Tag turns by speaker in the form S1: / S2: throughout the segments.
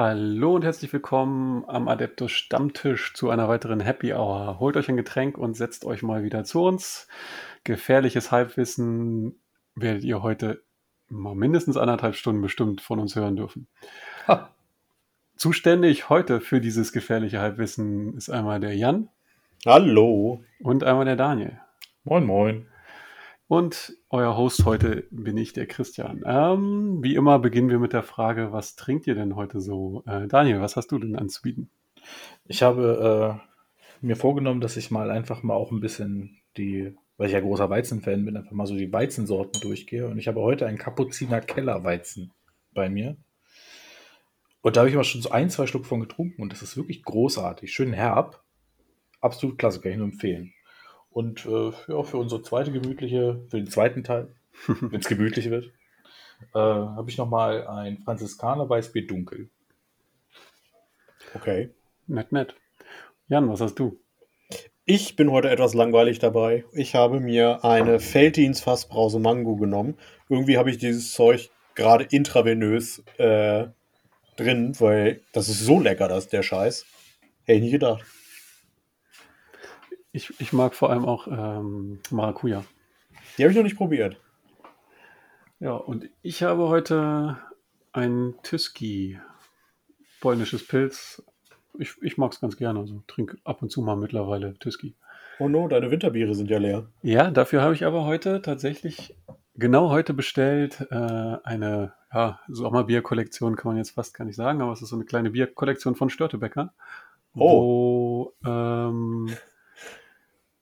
S1: Hallo und herzlich willkommen am Adeptus Stammtisch zu einer weiteren Happy Hour. Holt euch ein Getränk und setzt euch mal wieder zu uns. Gefährliches Halbwissen werdet ihr heute mal mindestens anderthalb Stunden bestimmt von uns hören dürfen. Ha. Zuständig heute für dieses gefährliche Halbwissen ist einmal der Jan.
S2: Hallo.
S1: Und einmal der Daniel.
S3: Moin, moin.
S1: Und euer Host heute bin ich, der Christian. Ähm, wie immer beginnen wir mit der Frage, was trinkt ihr denn heute so? Äh, Daniel, was hast du denn anzubieten?
S3: Ich habe äh, mir vorgenommen, dass ich mal einfach mal auch ein bisschen die, weil ich ja großer Weizenfan bin, einfach mal so die Weizensorten durchgehe. Und ich habe heute einen Kapuziner Kellerweizen bei mir. Und da habe ich mal schon so ein, zwei Schluck von getrunken und das ist wirklich großartig. Schön herb. Absolut klasse, kann ich nur empfehlen. Und äh, ja, für unsere zweite gemütliche, für den zweiten Teil, wenn es gemütlich wird, äh, habe ich nochmal ein Franziskaner Weißbier dunkel.
S1: Okay. Nett, nett. Jan, was hast du?
S2: Ich bin heute etwas langweilig dabei. Ich habe mir eine Felddienst Fassbrause Mango genommen. Irgendwie habe ich dieses Zeug gerade intravenös äh, drin, weil das ist so lecker, das der Scheiß. Hätte ich nie gedacht.
S1: Ich, ich mag vor allem auch ähm, Maracuja.
S2: Die habe ich noch nicht probiert.
S1: Ja, und ich habe heute ein Tüski, polnisches Pilz. Ich, ich mag es ganz gerne, also trinke ab und zu mal mittlerweile Tüski.
S2: Oh no, deine Winterbiere sind ja leer.
S1: Ja, dafür habe ich aber heute tatsächlich genau heute bestellt äh, eine ja, Sommerbierkollektion, kann man jetzt fast gar nicht sagen, aber es ist so eine kleine Bierkollektion von Störtebecker. Oh. Wo ähm,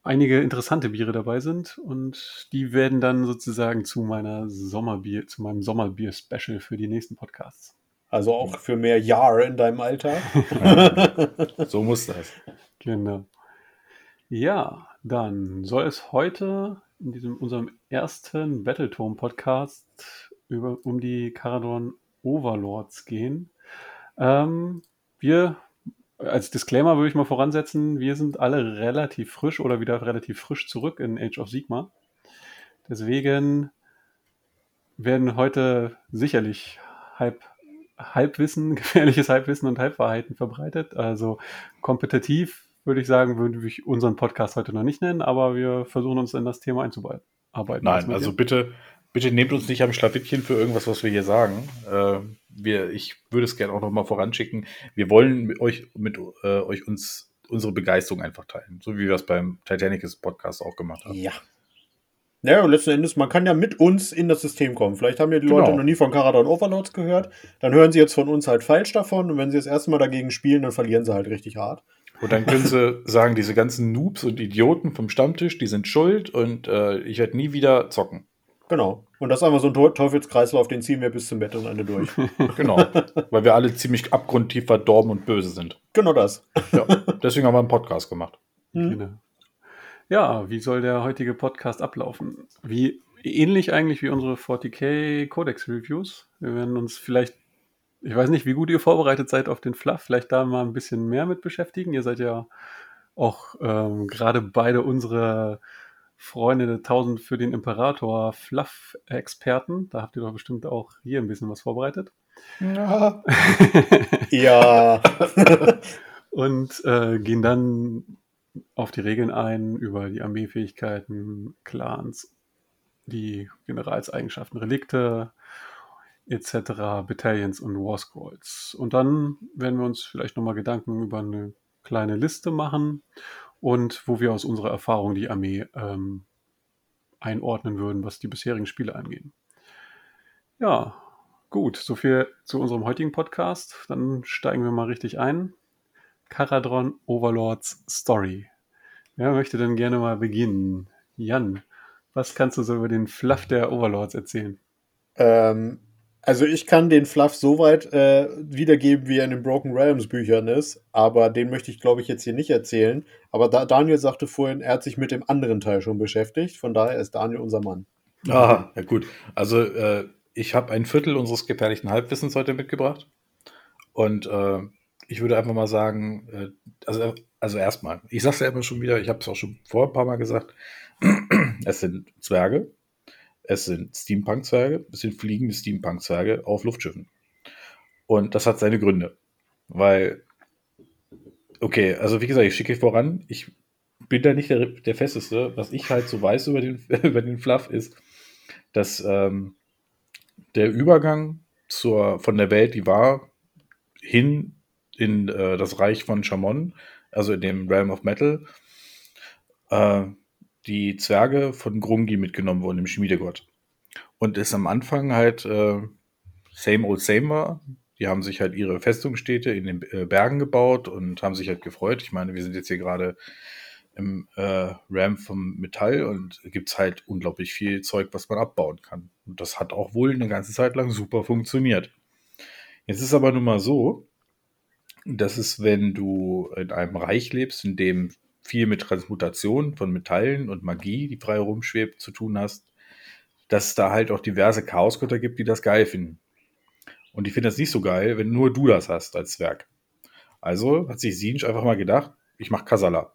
S1: einige interessante Biere dabei sind und die werden dann sozusagen zu meiner Sommerbier, zu meinem Sommerbier-Special für die nächsten Podcasts.
S2: Also auch für mehr Jahre in deinem Alter.
S3: so muss das.
S1: Genau. Ja, dann soll es heute in diesem unserem ersten Battletome-Podcast um die Caradon Overlords gehen. Ähm, wir als Disclaimer würde ich mal voransetzen, wir sind alle relativ frisch oder wieder relativ frisch zurück in Age of Sigma. Deswegen werden heute sicherlich halb, Halbwissen, gefährliches Halbwissen und Halbwahrheiten verbreitet. Also kompetitiv würde ich sagen, würde ich unseren Podcast heute noch nicht nennen, aber wir versuchen uns in das Thema einzuarbeiten.
S3: Nein, also bitte, bitte nehmt uns nicht am Schlawittchen für irgendwas, was wir hier sagen. Äh, wir, ich würde es gerne auch noch mal voranschicken. Wir wollen mit euch, mit äh, euch uns unsere Begeisterung einfach teilen, so wie wir es beim Titanicus Podcast auch gemacht haben.
S2: Ja. Naja, und letzten Endes, man kann ja mit uns in das System kommen. Vielleicht haben ja die genau. Leute noch nie von Caradon Overlords gehört. Dann hören sie jetzt von uns halt falsch davon. Und wenn sie das erste Mal dagegen spielen, dann verlieren sie halt richtig hart.
S3: Und dann können sie sagen, diese ganzen Noobs und Idioten vom Stammtisch, die sind schuld und äh, ich werde nie wieder zocken.
S2: Genau. Und das ist einfach so ein Teufelskreislauf, den ziehen wir bis zum Bettelende durch.
S3: genau. Weil wir alle ziemlich abgrundtief verdorben und böse sind.
S2: Genau das.
S3: Ja, deswegen haben wir einen Podcast gemacht.
S1: Mhm. Genau. Ja, wie soll der heutige Podcast ablaufen? Wie ähnlich eigentlich wie unsere 40k Codex Reviews. Wir werden uns vielleicht, ich weiß nicht, wie gut ihr vorbereitet seid auf den Fluff, vielleicht da mal ein bisschen mehr mit beschäftigen. Ihr seid ja auch ähm, gerade beide unsere Freunde der 1000 für den Imperator Fluff-Experten. Da habt ihr doch bestimmt auch hier ein bisschen was vorbereitet.
S2: Ja. ja.
S1: Und äh, gehen dann auf die Regeln ein, über die Armeefähigkeiten, Clans, die Generalseigenschaften, Relikte etc., Battalions und War Scrolls. Und dann werden wir uns vielleicht nochmal Gedanken über eine kleine Liste machen und wo wir aus unserer Erfahrung die Armee ähm, einordnen würden, was die bisherigen Spiele angeht. Ja, gut, soviel zu unserem heutigen Podcast. Dann steigen wir mal richtig ein. Caradron Overlords Story. Wer möchte denn gerne mal beginnen? Jan, was kannst du so über den Fluff der Overlords erzählen?
S2: Ähm, also ich kann den Fluff so weit äh, wiedergeben, wie er in den Broken Realms Büchern ist, aber den möchte ich, glaube ich, jetzt hier nicht erzählen. Aber da, Daniel sagte vorhin, er hat sich mit dem anderen Teil schon beschäftigt, von daher ist Daniel unser Mann.
S3: Ah, ja gut. Also äh, ich habe ein Viertel unseres gefährlichen Halbwissens heute mitgebracht und äh, ich würde einfach mal sagen, äh, also, also erstmal, ich sage es ja immer schon wieder, ich habe es auch schon vor ein paar Mal gesagt, es sind Zwerge, es sind Steampunk-Zwerge, es sind fliegende Steampunk-Zwerge auf Luftschiffen. Und das hat seine Gründe. Weil, okay, also wie gesagt, ich schicke voran, ich bin da nicht der, der Festeste. Was ich halt so weiß über den, über den Fluff ist, dass ähm, der Übergang zur, von der Welt, die war, hin in äh, das Reich von Shamon, also in dem Realm of Metal, äh, die Zwerge von Grungi mitgenommen wurden, dem Schmiedegott. Und es am Anfang halt äh, same old same war. Die haben sich halt ihre Festungsstädte in den äh, Bergen gebaut und haben sich halt gefreut. Ich meine, wir sind jetzt hier gerade im äh, RAM vom Metall und gibt es halt unglaublich viel Zeug, was man abbauen kann. Und das hat auch wohl eine ganze Zeit lang super funktioniert. Jetzt ist aber nun mal so, dass es, wenn du in einem Reich lebst, in dem viel mit Transmutation von Metallen und Magie, die frei rumschwebt, zu tun hast, dass es da halt auch diverse Chaosgötter gibt, die das geil finden. Und die finden das nicht so geil, wenn nur du das hast als Zwerg. Also hat sich Sinj einfach mal gedacht, ich mach Kasala.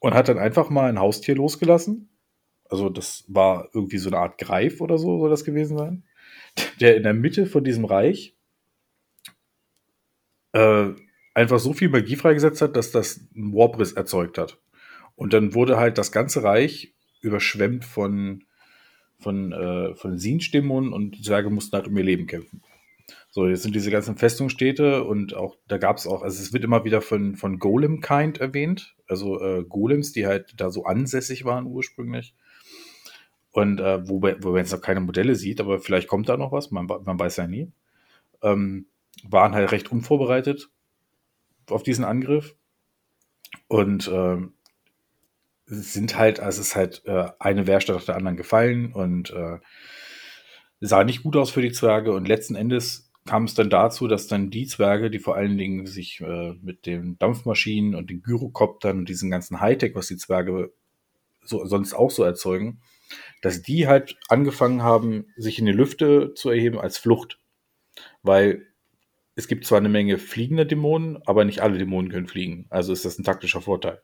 S3: Und hat dann einfach mal ein Haustier losgelassen. Also das war irgendwie so eine Art Greif oder so, soll das gewesen sein. Der in der Mitte von diesem Reich äh, einfach so viel Magie freigesetzt hat, dass das einen Warbriss erzeugt hat. Und dann wurde halt das ganze Reich überschwemmt von von, äh, von Sin-Stimmungen und die Zwerge mussten halt um ihr Leben kämpfen. So, jetzt sind diese ganzen Festungsstädte und auch, da gab es auch, also es wird immer wieder von, von Golem-Kind erwähnt, also äh, Golems, die halt da so ansässig waren ursprünglich. Und äh, wo, wo man jetzt noch keine Modelle sieht, aber vielleicht kommt da noch was, man, man weiß ja nie. Ähm, waren halt recht unvorbereitet auf diesen Angriff. Und ähm, sind halt, also es ist halt äh, eine Wehrstadt nach der anderen gefallen und äh, sah nicht gut aus für die Zwerge und letzten Endes kam es dann dazu, dass dann die Zwerge, die vor allen Dingen sich äh, mit den Dampfmaschinen und den Gyrokoptern und diesem ganzen Hightech, was die Zwerge so, sonst auch so erzeugen, dass die halt angefangen haben, sich in die Lüfte zu erheben als Flucht. Weil es gibt zwar eine Menge fliegende Dämonen, aber nicht alle Dämonen können fliegen. Also ist das ein taktischer Vorteil.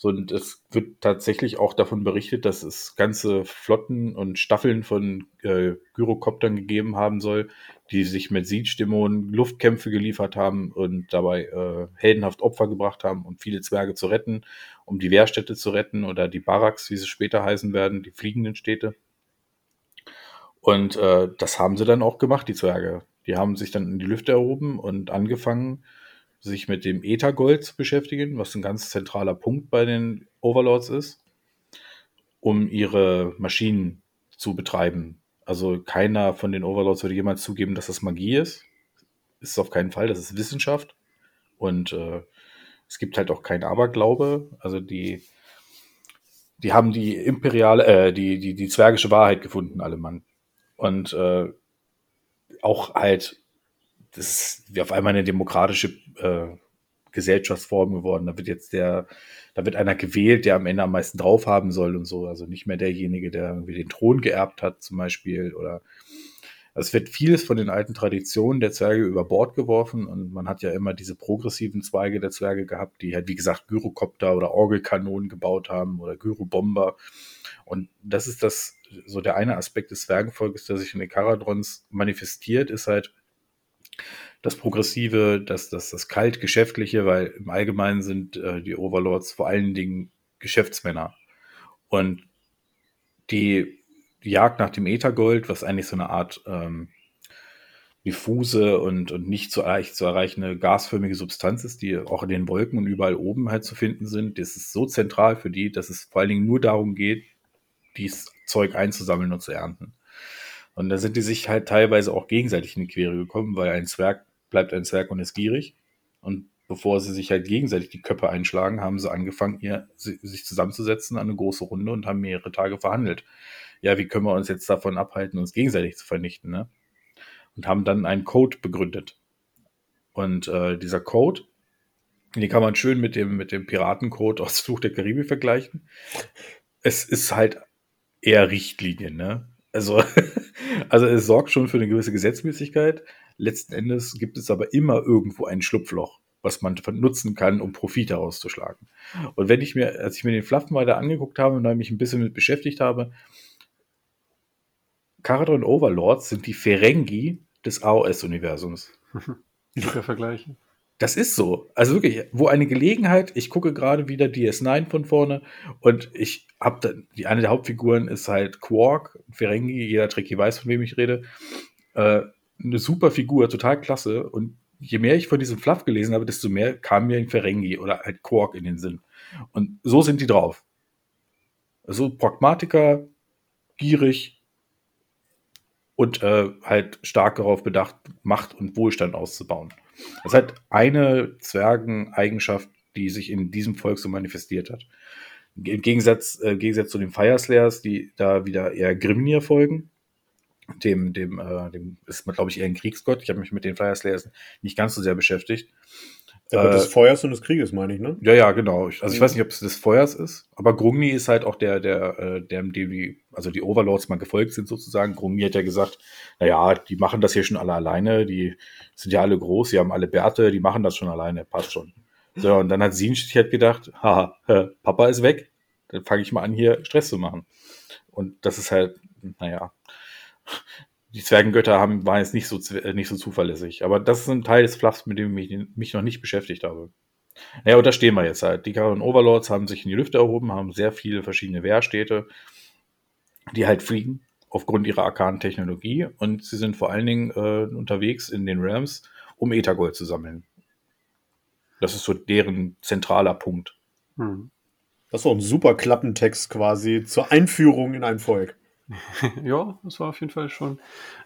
S3: So, und es wird tatsächlich auch davon berichtet, dass es ganze Flotten und Staffeln von äh, Gyrokoptern gegeben haben soll, die sich mit Siegstimmungen Luftkämpfe geliefert haben und dabei äh, heldenhaft Opfer gebracht haben, um viele Zwerge zu retten, um die Wehrstätte zu retten oder die Barracks, wie sie später heißen werden, die fliegenden Städte. Und äh, das haben sie dann auch gemacht, die Zwerge. Die haben sich dann in die Lüfte erhoben und angefangen, sich mit dem Ethergold zu beschäftigen, was ein ganz zentraler Punkt bei den Overlords ist, um ihre Maschinen zu betreiben. Also keiner von den Overlords würde jemals zugeben, dass das Magie ist. Ist auf keinen Fall, das ist Wissenschaft. Und äh, es gibt halt auch keinen Aberglaube. Also die, die haben die imperiale, äh, die, die, die zwergische Wahrheit gefunden, alle Mann. Und äh, auch halt das ist wie auf einmal eine demokratische äh, Gesellschaftsform geworden. Da wird jetzt der, da wird einer gewählt, der am Ende am meisten drauf haben soll und so. Also nicht mehr derjenige, der irgendwie den Thron geerbt hat, zum Beispiel. Oder es wird vieles von den alten Traditionen der Zwerge über Bord geworfen und man hat ja immer diese progressiven Zweige der Zwerge gehabt, die halt, wie gesagt, Gyrokopter oder Orgelkanonen gebaut haben oder Gyrobomber. Und das ist das, so der eine Aspekt des Zwergenvolkes, der sich in den Karadrons manifestiert, ist halt, das Progressive, das, das, das Kalt-Geschäftliche, weil im Allgemeinen sind äh, die Overlords vor allen Dingen Geschäftsmänner. Und die, Jagd nach dem Äthergold, was eigentlich so eine Art ähm, diffuse und, und nicht so leicht zu erreichende gasförmige Substanz ist, die auch in den Wolken und überall oben halt zu finden sind, das ist so zentral für die, dass es vor allen Dingen nur darum geht, dieses Zeug einzusammeln und zu ernten. Und da sind die sich halt teilweise auch gegenseitig in die Quere gekommen, weil ein Zwerg bleibt ein Zwerg und ist gierig. Und bevor sie sich halt gegenseitig die Köpfe einschlagen, haben sie angefangen, ihr, sich zusammenzusetzen an eine große Runde und haben mehrere Tage verhandelt. Ja, wie können wir uns jetzt davon abhalten, uns gegenseitig zu vernichten, ne? Und haben dann einen Code begründet. Und äh, dieser Code, den kann man schön mit dem, mit dem Piratencode aus Fluch der Karibik vergleichen. Es ist halt eher Richtlinien, ne? Also, also es sorgt schon für eine gewisse Gesetzmäßigkeit. Letzten Endes gibt es aber immer irgendwo ein Schlupfloch, was man nutzen kann, um Profit herauszuschlagen. Und wenn ich mir, als ich mir den Fluff mal da angeguckt habe und da mich ein bisschen mit beschäftigt habe, Karadron Overlords sind die Ferengi des AOS-Universums.
S1: Guter Vergleich.
S3: Das ist so. Also wirklich, wo eine Gelegenheit, ich gucke gerade wieder DS9 von vorne und ich habe dann, die eine der Hauptfiguren ist halt Quark, Ferengi, jeder Tricky weiß, von wem ich rede. Äh, eine super Figur, total klasse. Und je mehr ich von diesem Fluff gelesen habe, desto mehr kam mir ein Ferengi oder halt Quark in den Sinn. Und so sind die drauf. Also Pragmatiker, gierig und äh, halt stark darauf bedacht, Macht und Wohlstand auszubauen. Das ist halt eine Zwergeneigenschaft, die sich in diesem Volk so manifestiert hat. Im Gegensatz, äh, Gegensatz zu den Fireslayers, die da wieder eher Grimnir folgen. Dem, dem, äh, dem ist man, glaube ich, eher ein Kriegsgott. Ich habe mich mit den Fireslayers nicht ganz so sehr beschäftigt.
S2: Der Gott des Feuers und des Krieges, meine ich, ne?
S3: Ja, ja, genau. Also ich weiß nicht, ob es des Feuers ist, aber Grungni ist halt auch der, der, äh, der, dem die, also die Overlords mal gefolgt sind sozusagen. Grungni hat ja gesagt, naja, die machen das hier schon alle alleine, die sind ja alle groß, die haben alle Bärte, die machen das schon alleine, passt schon. So, und dann hat Sinch halt gedacht, haha, Papa ist weg, dann fange ich mal an, hier Stress zu machen. Und das ist halt, naja, die Zwergengötter haben, waren jetzt nicht so, äh, nicht so zuverlässig. Aber das ist ein Teil des Fluffs, mit dem ich mich noch nicht beschäftigt habe. Ja, und da stehen wir jetzt halt. Die Karon Overlords haben sich in die Lüfte erhoben, haben sehr viele verschiedene Wehrstädte, die halt fliegen aufgrund ihrer arkanen Technologie. Und sie sind vor allen Dingen äh, unterwegs in den Realms, um Ethergold zu sammeln. Das ist so deren zentraler Punkt. Hm.
S2: Das ist auch ein super Klappentext quasi zur Einführung in ein Volk.
S1: ja, das war auf jeden Fall schon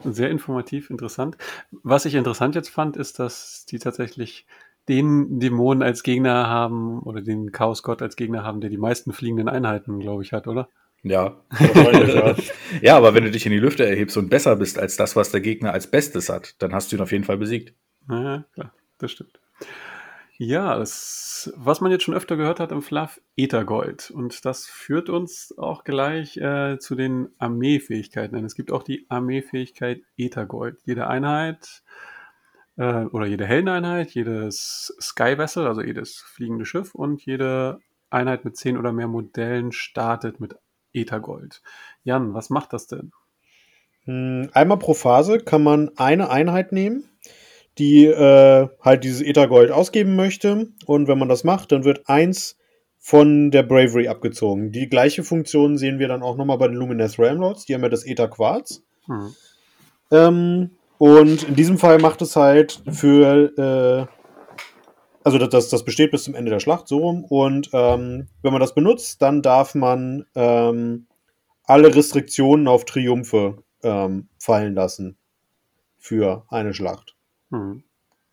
S1: sehr informativ, interessant. Was ich interessant jetzt fand, ist, dass die tatsächlich den Dämonen als Gegner haben oder den Chaosgott als Gegner haben, der die meisten fliegenden Einheiten, glaube ich, hat, oder?
S3: Ja. ja. ja, aber wenn du dich in die Lüfte erhebst und besser bist als das, was der Gegner als Bestes hat, dann hast du ihn auf jeden Fall besiegt.
S1: Ja, klar, das stimmt. Ja, das, was man jetzt schon öfter gehört hat im Fluff, Ethergold. Und das führt uns auch gleich äh, zu den Armeefähigkeiten. Denn es gibt auch die Armeefähigkeit Ethergold. Jede Einheit äh, oder jede Heldeneinheit, jedes Sky Vessel, also jedes fliegende Schiff und jede Einheit mit zehn oder mehr Modellen startet mit Ethergold. Jan, was macht das denn?
S2: Hm, einmal pro Phase kann man eine Einheit nehmen die äh, halt dieses Ethergold ausgeben möchte. Und wenn man das macht, dann wird eins von der Bravery abgezogen. Die gleiche Funktion sehen wir dann auch nochmal bei den Luminous Ramlords. Die haben ja das Ether Quarz. Hm. Ähm, und in diesem Fall macht es halt für, äh, also das, das besteht bis zum Ende der Schlacht so rum. Und ähm, wenn man das benutzt, dann darf man ähm, alle Restriktionen auf Triumphe ähm, fallen lassen für eine Schlacht. Mhm.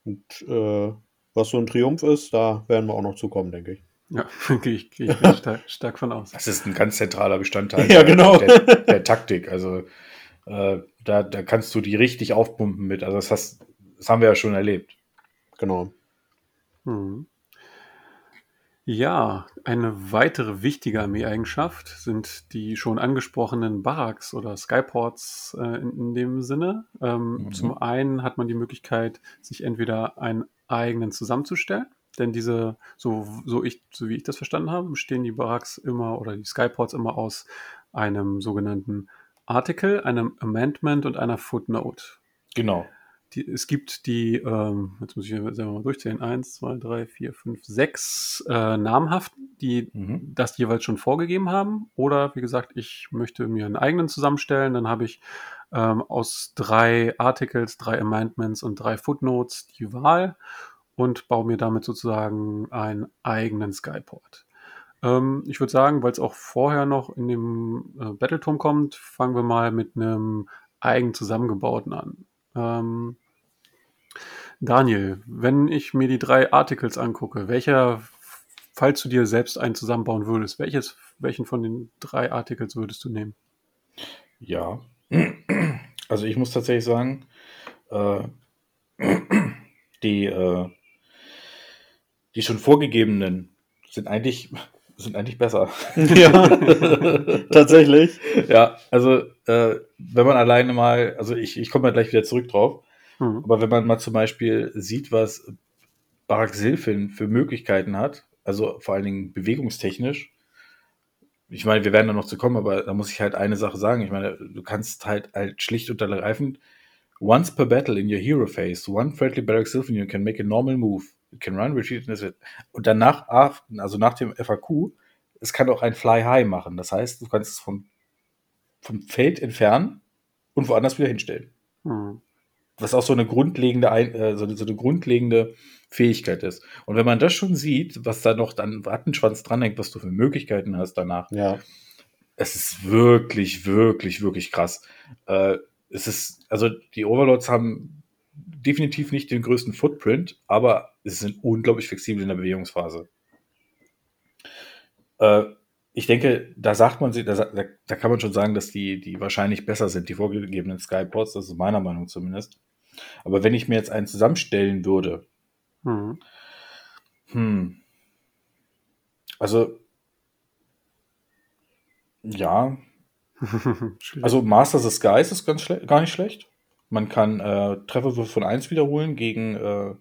S2: Und äh, was so ein Triumph ist, da werden wir auch noch zukommen, denke ich.
S1: Ja, gehe ich, geh ich stark, stark, von aus.
S3: Das ist ein ganz zentraler Bestandteil
S2: ja, genau.
S3: der, der, Taktik. Also äh, da, da kannst du die richtig aufpumpen mit. Also das, hast, das haben wir ja schon erlebt.
S2: Genau.
S1: Mhm. Ja, eine weitere wichtige Armeeeigenschaft sind die schon angesprochenen Barracks oder Skyports äh, in, in, dem Sinne. Ähm, mhm. Zum einen hat man die Möglichkeit, sich entweder einen eigenen zusammenzustellen, denn diese, so, so, ich, so wie ich das verstanden habe, bestehen die Barracks immer oder die Skyports immer aus einem sogenannten Article, einem Amendment und einer Footnote.
S3: Genau
S1: die, es gibt die, ähm, jetzt muss ich selber mal durchzählen, eins, zwei, drei, vier, fünf, sechs äh, namhaften, die mhm. das jeweils schon vorgegeben haben. Oder wie gesagt, ich möchte mir einen eigenen zusammenstellen. Dann habe ich ähm, aus drei Articles, drei Amendments und drei Footnotes die Wahl und baue mir damit sozusagen einen eigenen Skyport. Ähm, ich würde sagen, weil es auch vorher noch in dem äh, Battleturm kommt, fangen wir mal mit einem eigen zusammengebauten an. Ähm, Daniel, wenn ich mir die drei Articles angucke, welcher, falls du dir selbst einen zusammenbauen würdest, welches, welchen von den drei Articles würdest du nehmen?
S3: Ja, also ich muss tatsächlich sagen, äh, die, äh, die schon vorgegebenen sind eigentlich, sind eigentlich besser.
S2: Ja, tatsächlich.
S3: Ja, also äh, wenn man alleine mal, also ich, ich komme mal gleich wieder zurück drauf, mhm. aber wenn man mal zum Beispiel sieht, was Barak Silfin für Möglichkeiten hat, also vor allen Dingen bewegungstechnisch, ich meine, wir werden da noch zu kommen, aber da muss ich halt eine Sache sagen. Ich meine, du kannst halt, halt schlicht und ergreifend Once per battle in your hero phase, one friendly Barrack Sylvan can make a normal move. It can run, retreat, and Und danach, also nach dem FAQ, es kann auch ein Fly High machen. Das heißt, du kannst es vom, vom Feld entfernen und woanders wieder hinstellen. Mhm. Was auch so eine grundlegende, äh, so, eine, so eine grundlegende Fähigkeit ist. Und wenn man das schon sieht, was da noch dann Rattenschwanz dranhängt, was du für Möglichkeiten hast danach,
S2: ja.
S3: es ist wirklich, wirklich, wirklich krass. Äh, es ist, also die Overlords haben definitiv nicht den größten Footprint, aber sie sind unglaublich flexibel in der Bewegungsphase. Äh, ich denke, da sagt man, da, da, kann man schon sagen, dass die, die wahrscheinlich besser sind, die vorgegebenen Skyports, das ist meiner Meinung zumindest. Aber wenn ich mir jetzt einen zusammenstellen würde, hm. Hm. Also, ja. also Master the Skies ist ganz gar nicht schlecht. Man kann äh, Trefferwürfe von 1 wiederholen gegen äh,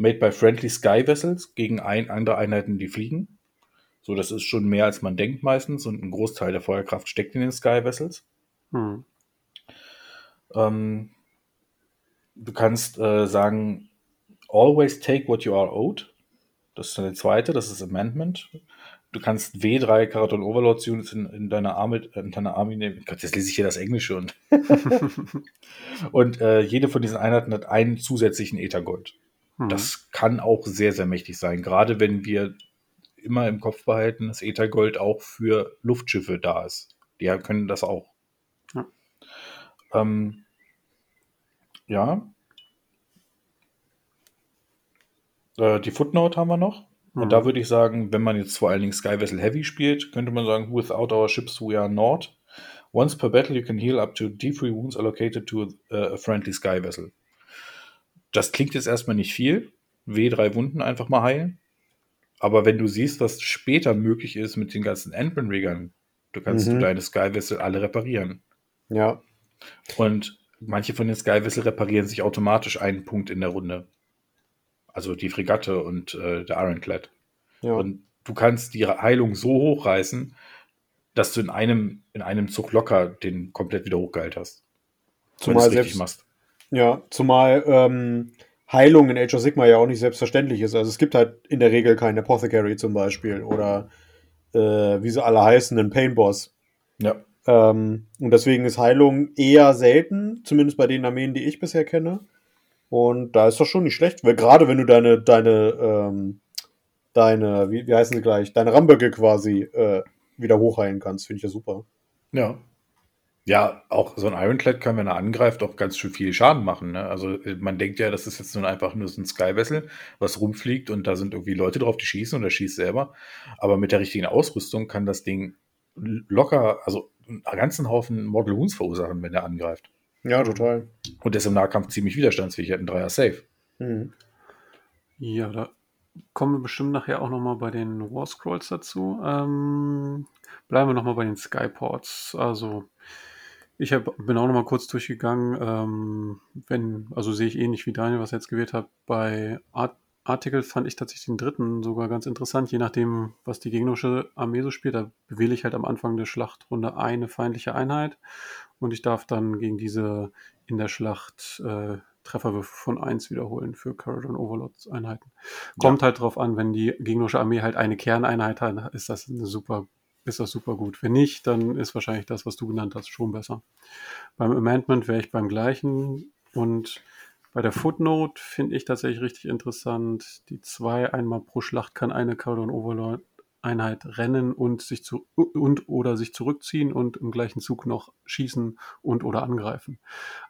S3: Made by Friendly Sky Vessels, gegen ein, andere Einheiten, die fliegen. So, das ist schon mehr, als man denkt meistens und ein Großteil der Feuerkraft steckt in den Sky Vessels. Hm. Ähm, du kannst äh, sagen, always take what you are owed. Das ist eine zweite, das ist Amendment. Du kannst W3 Karaton Overlords Units in, in deiner Army, in deiner Army nehmen. Gott, jetzt lese ich hier das Englische und. und äh, jede von diesen Einheiten hat einen zusätzlichen Ethergold. Hm. Das kann auch sehr, sehr mächtig sein. Gerade wenn wir immer im Kopf behalten, dass Ethergold auch für Luftschiffe da ist. Die können das auch. Ja. Ähm, ja. Äh, die Footnote haben wir noch. Mhm. Und da würde ich sagen, wenn man jetzt vor allen Dingen Sky Vessel Heavy spielt, könnte man sagen, without our ships we are not. Once per battle you can heal up to D3 wounds allocated to a friendly Sky Vessel. Das klingt jetzt erstmal nicht viel. W3 Wunden einfach mal heilen. Aber wenn du siehst, was später möglich ist mit den ganzen Endman-Riggern, du kannst mhm. du deine Sky Vessel alle reparieren.
S2: Ja.
S3: Und manche von den Sky Vessel reparieren sich automatisch einen Punkt in der Runde. Also die Fregatte und äh, der Ironclad. Ja. Und du kannst die Heilung so hochreißen, dass du in einem, in einem Zug locker den komplett wieder hochgeheilt hast.
S2: Zumal selbst, machst. Ja, zumal ähm, Heilung in Age of Sigma ja auch nicht selbstverständlich ist. Also es gibt halt in der Regel keinen Apothecary zum Beispiel oder äh, wie sie alle heißen, einen Pain Boss.
S3: Ja.
S2: Ähm, und deswegen ist Heilung eher selten, zumindest bei den Armeen, die ich bisher kenne. Und da ist das schon nicht schlecht, weil gerade wenn du deine, deine, ähm, deine, wie, wie heißen sie gleich, deine Ramböcke quasi äh, wieder hochheilen kannst, finde ich ja super.
S3: Ja. Ja, auch so ein Ironclad kann, wenn er angreift, auch ganz schön viel Schaden machen. Ne? Also äh, man denkt ja, das ist jetzt nur einfach nur so ein Sky-Vessel, was rumfliegt und da sind irgendwie Leute drauf, die schießen und er schießt selber. Aber mit der richtigen Ausrüstung kann das Ding locker, also einen ganzen Haufen Model Wounds verursachen, wenn er angreift.
S2: Ja, total.
S3: Und der ist im Nahkampf ziemlich widerstandsfähig, hat einen Dreier Safe. Mhm.
S1: Ja, da kommen wir bestimmt nachher auch nochmal bei den War Scrolls dazu. Ähm, bleiben wir nochmal bei den Skyports. Also, ich hab, bin auch nochmal kurz durchgegangen. Ähm, wenn, also sehe ich ähnlich wie Daniel, was er jetzt gewählt hat. Bei Art Artikel fand ich tatsächlich den dritten sogar ganz interessant, je nachdem, was die gegnerische Armee so spielt. Da bewähle ich halt am Anfang der Schlachtrunde eine feindliche Einheit und ich darf dann gegen diese in der Schlacht äh, Trefferwürfe von 1 wiederholen für Caradon Overlords Einheiten. Kommt ja. halt drauf an, wenn die gegnerische Armee halt eine Kerneinheit hat, ist das eine super, ist das super gut. Wenn nicht, dann ist wahrscheinlich das, was du genannt hast, schon besser. Beim Amendment wäre ich beim gleichen und bei der Footnote finde ich tatsächlich richtig interessant. Die zwei einmal pro Schlacht kann eine Caledon Overlord Einheit rennen und sich zu und oder sich zurückziehen und im gleichen Zug noch schießen und oder angreifen.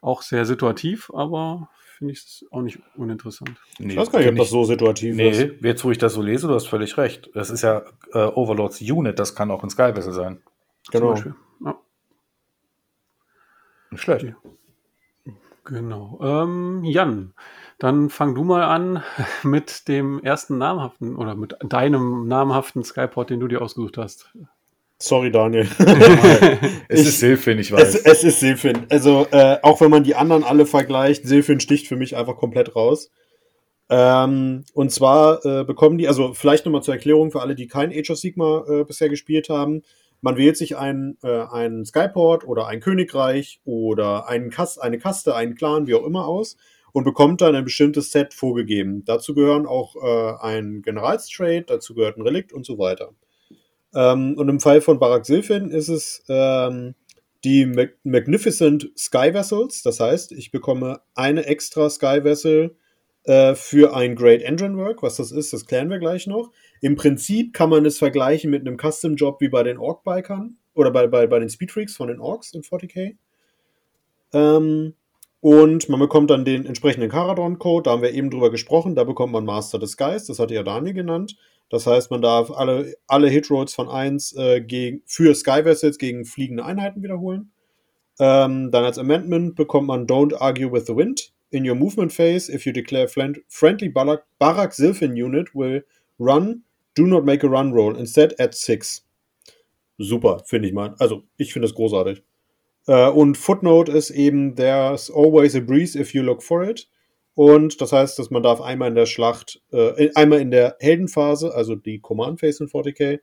S1: Auch sehr situativ, aber finde ich es auch nicht uninteressant.
S2: Nee, ich weiß gar nicht, ob das so situativ
S3: nee, ist. Nee, jetzt wo ich das so lese, du hast völlig recht. Das ist ja äh, Overlords Unit, das kann auch ein Sky Vessel sein.
S2: Genau.
S3: Ja. Nicht schlecht. Ja.
S1: Genau. Ähm, Jan, dann fang du mal an mit dem ersten namhaften oder mit deinem namhaften Skyport, den du dir ausgesucht hast.
S2: Sorry, Daniel.
S3: es ich, ist Silfin, ich weiß.
S2: Es, es ist Silfin. Also, äh, auch wenn man die anderen alle vergleicht, Silfin sticht für mich einfach komplett raus. Ähm, und zwar äh, bekommen die, also vielleicht nochmal zur Erklärung für alle, die kein Age of Sigma äh, bisher gespielt haben. man wählt sich einen, äh, einen Skyport oder ein Königreich oder einen Kast, eine Kaste, einen Clan, wie auch immer aus und bekommt dann ein bestimmtes Set vorgegeben. Dazu gehören auch äh, ein Generalstrade, dazu gehört ein Relikt und so weiter. Ähm, und im Fall von Barak Silfin ist es ähm, die Mag Magnificent Sky Vessels. Das heißt, ich bekomme eine extra Sky Vessel äh, für ein Great Engine Work. Was das ist, das klären wir gleich noch. Im Prinzip kann man es vergleichen mit einem Custom Job wie bei den Orc-Bikern oder bei, bei, bei den Speedfreaks von den Orks in 40k. Ähm, und man bekommt dann den entsprechenden Caradon-Code, da haben wir eben drüber gesprochen, da bekommt man Master des Geist, das hatte ja Daniel genannt. Das heißt, man darf alle, alle Hitrolls von 1 äh, für Sky Vessels gegen fliegende Einheiten wiederholen. Ähm, dann als Amendment bekommt man Don't Argue with the Wind. In your movement phase, if you declare friendly Barak, Barak Sylphin unit will run, do not make a run roll. Instead add 6. Super, finde ich mal. Also, ich finde das großartig. Äh, und Footnote ist eben, there's always a breeze if you look for it. Und das heißt, dass man darf einmal in der Schlacht, äh, einmal in der Heldenphase, also die Command Phase in 40k,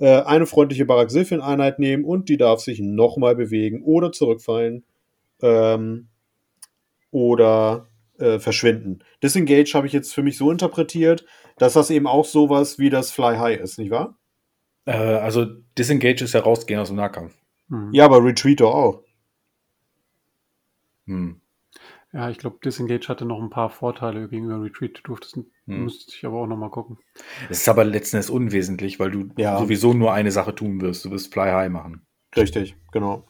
S2: äh, eine freundliche Barak Sylphin Einheit nehmen und die darf sich nochmal bewegen oder zurückfallen ähm, oder äh, verschwinden. Disengage habe ich jetzt für mich so interpretiert, dass das eben auch sowas wie das Fly High ist, nicht wahr?
S3: Äh, also Disengage ist ja rausgehen aus dem Nahkampf.
S2: Mhm. Ja, aber Retreat doch auch.
S1: Hm. Ja, ich glaube, Disengage hatte noch ein paar Vorteile gegenüber Retreat. Du durftest, hm. müsste ich aber auch noch mal gucken.
S3: Es ist aber letzten Endes unwesentlich, weil du ja. sowieso nur eine Sache tun wirst. Du wirst Fly High machen.
S2: Richtig, genau.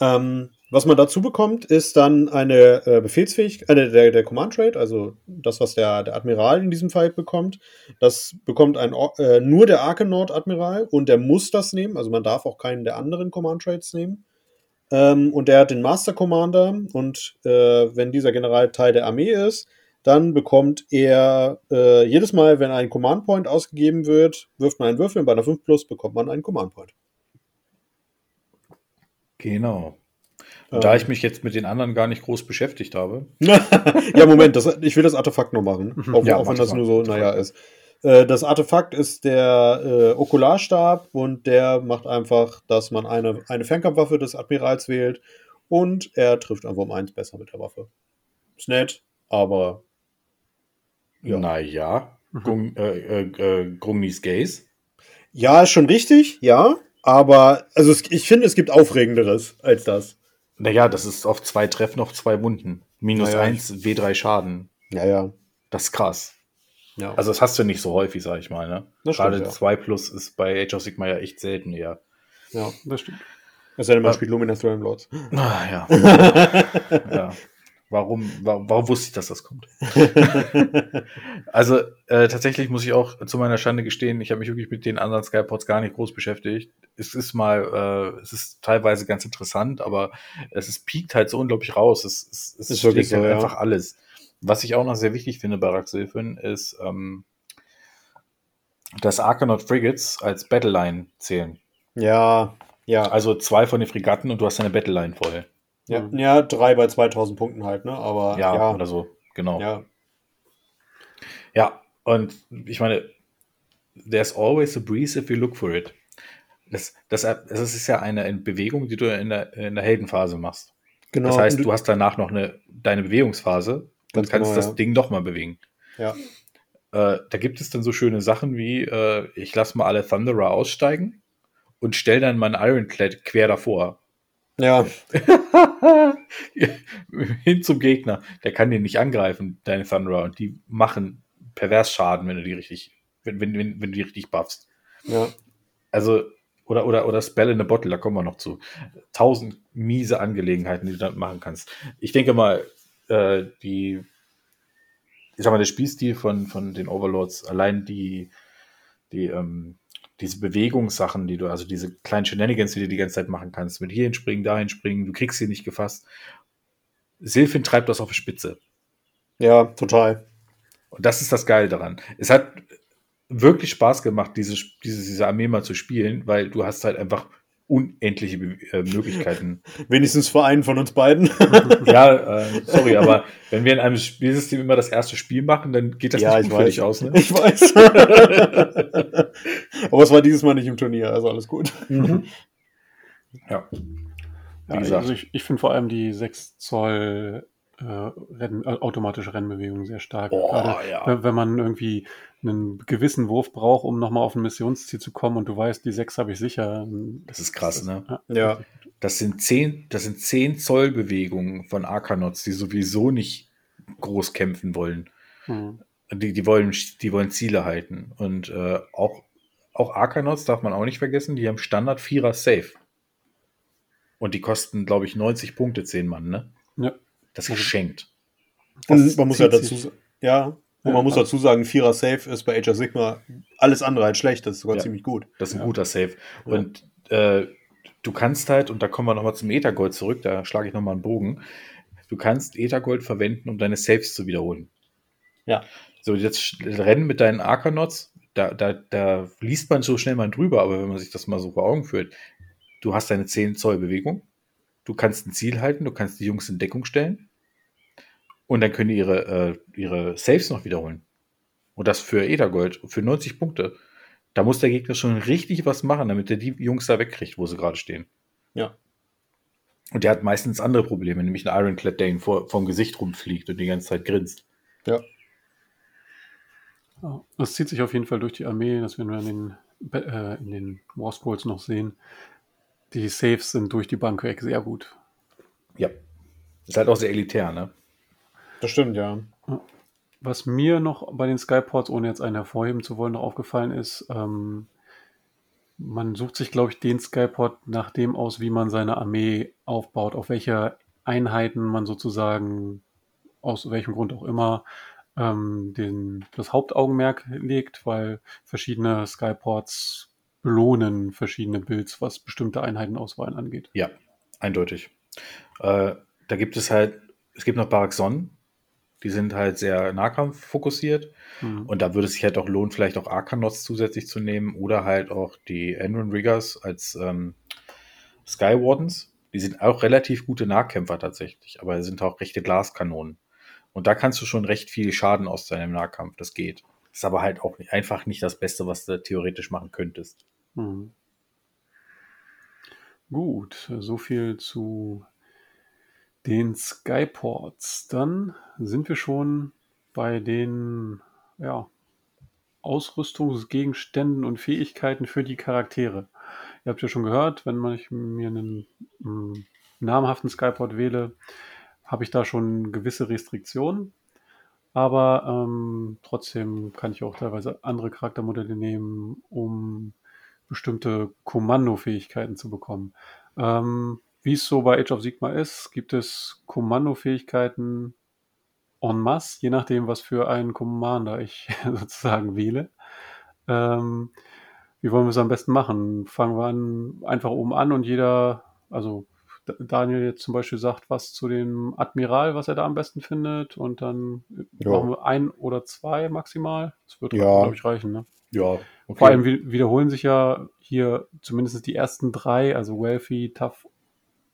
S2: Ähm, was man dazu bekommt, ist dann eine äh, Befehlsfähigkeit, äh, der, der Command Trade, also das, was der, der Admiral in diesem Fall bekommt. Das bekommt ein, äh, nur der Arkenord Admiral und der muss das nehmen. Also man darf auch keinen der anderen Command Trades nehmen. Ähm, und der hat den Master Commander und äh, wenn dieser General Teil der Armee ist, dann bekommt er äh, jedes Mal, wenn ein Command Point ausgegeben wird, wirft man einen Würfel und bei einer 5 Plus bekommt man einen Command Point.
S3: Genau. Ähm. Da ich mich jetzt mit den anderen gar nicht groß beschäftigt habe.
S2: ja, Moment, das, ich will das Artefakt noch machen. Auch, ja, auch wenn das nur so, naja, ist. Äh, das Artefakt ist der äh, Okularstab und der macht einfach, dass man eine, eine Fernkampfwaffe des Admirals wählt und er trifft einfach um eins besser mit der Waffe. Ist nett, aber.
S3: Ja. Naja, mhm. äh, äh, Grungnis Gaze.
S2: Ja, ist schon richtig, ja. Aber also es, ich finde, es gibt Aufregenderes als das.
S3: Naja, das ist auf zwei Treffen auf zwei Wunden. Minus naja, eins, W3 Schaden.
S2: Ja, ja.
S3: Das ist krass. Ja. Also das hast du nicht so häufig, sag ich mal. Ne? Gerade 2 ja. Plus ist bei Age of Sigma ja echt selten eher.
S2: Ja, das stimmt. Es sei denn, man spielt Luminous Throne Lords.
S3: Ah, ja. ja. Warum, warum, warum, wusste ich, dass das kommt? also äh, tatsächlich muss ich auch zu meiner Schande gestehen, ich habe mich wirklich mit den anderen Skypods gar nicht groß beschäftigt. Es ist mal, äh, es ist teilweise ganz interessant, aber es ist, piekt halt so unglaublich raus. Es, es, es ist wirklich so, halt ja. einfach alles. Was ich auch noch sehr wichtig finde bei Raxilfin ist, ähm, dass Arcanaut Frigates als Battleline zählen.
S2: Ja, ja.
S3: Also zwei von den Fregatten und du hast eine Battleline voll.
S2: Ja, mhm. ja drei bei 2000 Punkten halt, ne? Aber
S3: ja, ja. oder so, genau. Ja. Ja, und ich meine, there's always a breeze if you look for it. Das, das, das ist ja eine Bewegung, die du in der, in der Heldenphase machst. Genau. Das heißt, du hast danach noch eine, deine Bewegungsphase und kannst genau, das ja. Ding doch mal bewegen.
S2: Ja.
S3: Äh, da gibt es dann so schöne Sachen wie, äh, ich lasse mal alle Thunderer aussteigen und stelle dann meinen Ironclad quer davor.
S2: Ja.
S3: Hin zum Gegner. Der kann den nicht angreifen, deine Thunderer, und die machen pervers Schaden, wenn du die richtig, wenn, wenn, wenn, wenn du die richtig buffst.
S2: Ja.
S3: Also, oder, oder, oder Spell in a Bottle, da kommen wir noch zu. Tausend miese Angelegenheiten, die du dann machen kannst. Ich denke mal, äh, die, ich sag mal, der Spielstil von, von den Overlords, allein die, die, ähm, diese Bewegungssachen, die du, also diese kleinen Shenanigans, die du die ganze Zeit machen kannst, mit hierhin springen, dahin springen, du kriegst sie nicht gefasst. Silphin treibt das auf die Spitze.
S2: Ja, total.
S3: Und das ist das Geile daran. Es hat wirklich Spaß gemacht, diese, diese, diese Armee mal zu spielen, weil du hast halt einfach unendliche äh, Möglichkeiten.
S2: Wenigstens für einen von uns beiden.
S3: ja, äh, sorry, aber wenn wir in einem Spielsystem immer das erste Spiel machen, dann geht das
S2: Ja,
S3: nicht
S2: ich
S3: gut für dich aus. Ne?
S2: Ich weiß. Aber es war dieses Mal nicht im Turnier, also alles gut.
S3: Mhm. Ja. Wie
S1: Ja,
S3: gesagt.
S1: also ich, ich finde vor allem die 6 Zoll äh, Renn, äh, automatische Rennbewegung sehr stark.
S3: Boah,
S1: Gerade
S3: ja.
S1: wenn man irgendwie einen gewissen Wurf braucht, um nochmal auf ein Missionsziel zu kommen und du weißt, die 6 habe ich sicher.
S3: Das ist krass, ne?
S1: Ja.
S2: Ja.
S3: Das sind 10, das sind 10 Zoll Bewegungen von Arkanauts, die sowieso nicht groß kämpfen wollen.
S1: Hm.
S3: Die, die, wollen, die wollen Ziele halten. Und äh, auch, auch Arkanauts darf man auch nicht vergessen, die haben Standard Vierer Safe. Und die kosten, glaube ich, 90 Punkte, 10 Mann, ne?
S1: Ja.
S3: Das geschenkt.
S2: Und
S1: Das
S2: man muss ja dazu sagen, ja, und man muss
S1: aber-
S2: dazu sagen, Vierer Safe ist bei Age of Sigma alles andere als schlecht, das ist sogar ziemlich gut.
S3: Das ist ein guter Safe. Und äh, du kannst halt, und da kommen wir nochmal zum Ethergold zurück, da schlage ich nochmal einen Bogen. Du kannst Ethergold verwenden, um deine Saves zu wiederholen.
S2: Ja.
S3: So, jetzt Rennen mit deinen Arkanauts, da, da, da liest man so schnell mal drüber, aber wenn man sich das mal so vor Augen führt, du hast deine 10 Zoll Bewegung, du kannst ein Ziel halten, du kannst die Jungs in Deckung stellen und dann können die ihre, äh, ihre Saves noch wiederholen. Und das für Ethergold, für 90 Punkte. Da muss der Gegner schon richtig was machen, damit er die Jungs da wegkriegt, wo sie gerade stehen.
S2: Ja.
S3: Und der hat meistens andere Probleme, nämlich ein Ironclad, der ihm vor, vom Gesicht rumfliegt und die ganze Zeit grinst.
S2: Ja.
S1: Das zieht sich auf jeden Fall durch die Armee, das werden wir in den, äh, in den War Scrolls noch sehen. Die Saves sind durch die Bank weg sehr gut.
S3: Ja. Ist halt auch sehr elitär, ne?
S2: Das stimmt, ja.
S1: Was mir noch bei den Skyports, ohne jetzt einen hervorheben zu wollen, noch aufgefallen ist, ähm, man sucht sich, glaube ich, den Skyport nach dem aus, wie man seine Armee aufbaut, auf welche Einheiten man sozusagen, aus welchem Grund auch immer, ähm, den, das Hauptaugenmerk legt, weil verschiedene Skyports belohnen verschiedene Builds, was bestimmte Einheitenauswahlen angeht.
S3: Ja, eindeutig. Äh, da gibt es halt, es gibt noch Barakson, die sind halt sehr nahkampffokussiert.
S1: Mhm.
S3: Und da würde es sich halt auch lohnen, vielleicht auch Arkanauts zusätzlich zu nehmen oder halt auch die Enron Riggers als ähm, Sky Wardens. Die sind auch relativ gute Nahkämpfer tatsächlich, aber sind auch rechte Glaskanonen. Und da kannst du schon recht viel Schaden aus deinem Nahkampf, das geht. Ist aber halt auch nicht, einfach nicht das Beste, was du theoretisch machen könntest.
S1: Mhm. Gut, so viel zu den Skyports. Dann sind wir schon bei den ja, Ausrüstungsgegenständen und Fähigkeiten für die Charaktere. Ihr habt ja schon gehört, wenn ich mir einen mm, namhaften Skyport wähle, habe ich da schon gewisse Restriktionen. Aber ähm, trotzdem kann ich auch teilweise andere Charaktermodelle nehmen, um bestimmte Kommandofähigkeiten zu bekommen. Ähm, wie es so bei Age of Sigma ist, gibt es Kommandofähigkeiten en masse, je nachdem, was für einen Commander ich sozusagen wähle. Ähm, wie wollen wir es am besten machen? Fangen wir an, einfach oben an und jeder, also Daniel jetzt zum Beispiel sagt was zu dem Admiral, was er da am besten findet, und dann
S2: Ja.
S1: machen wir ein oder zwei maximal. Das wird,
S2: Ja.
S1: glaube ich, reichen. Ne?
S3: Ja, okay.
S1: Vor allem wi- wiederholen sich ja hier zumindest die ersten drei, also Wealthy, Tough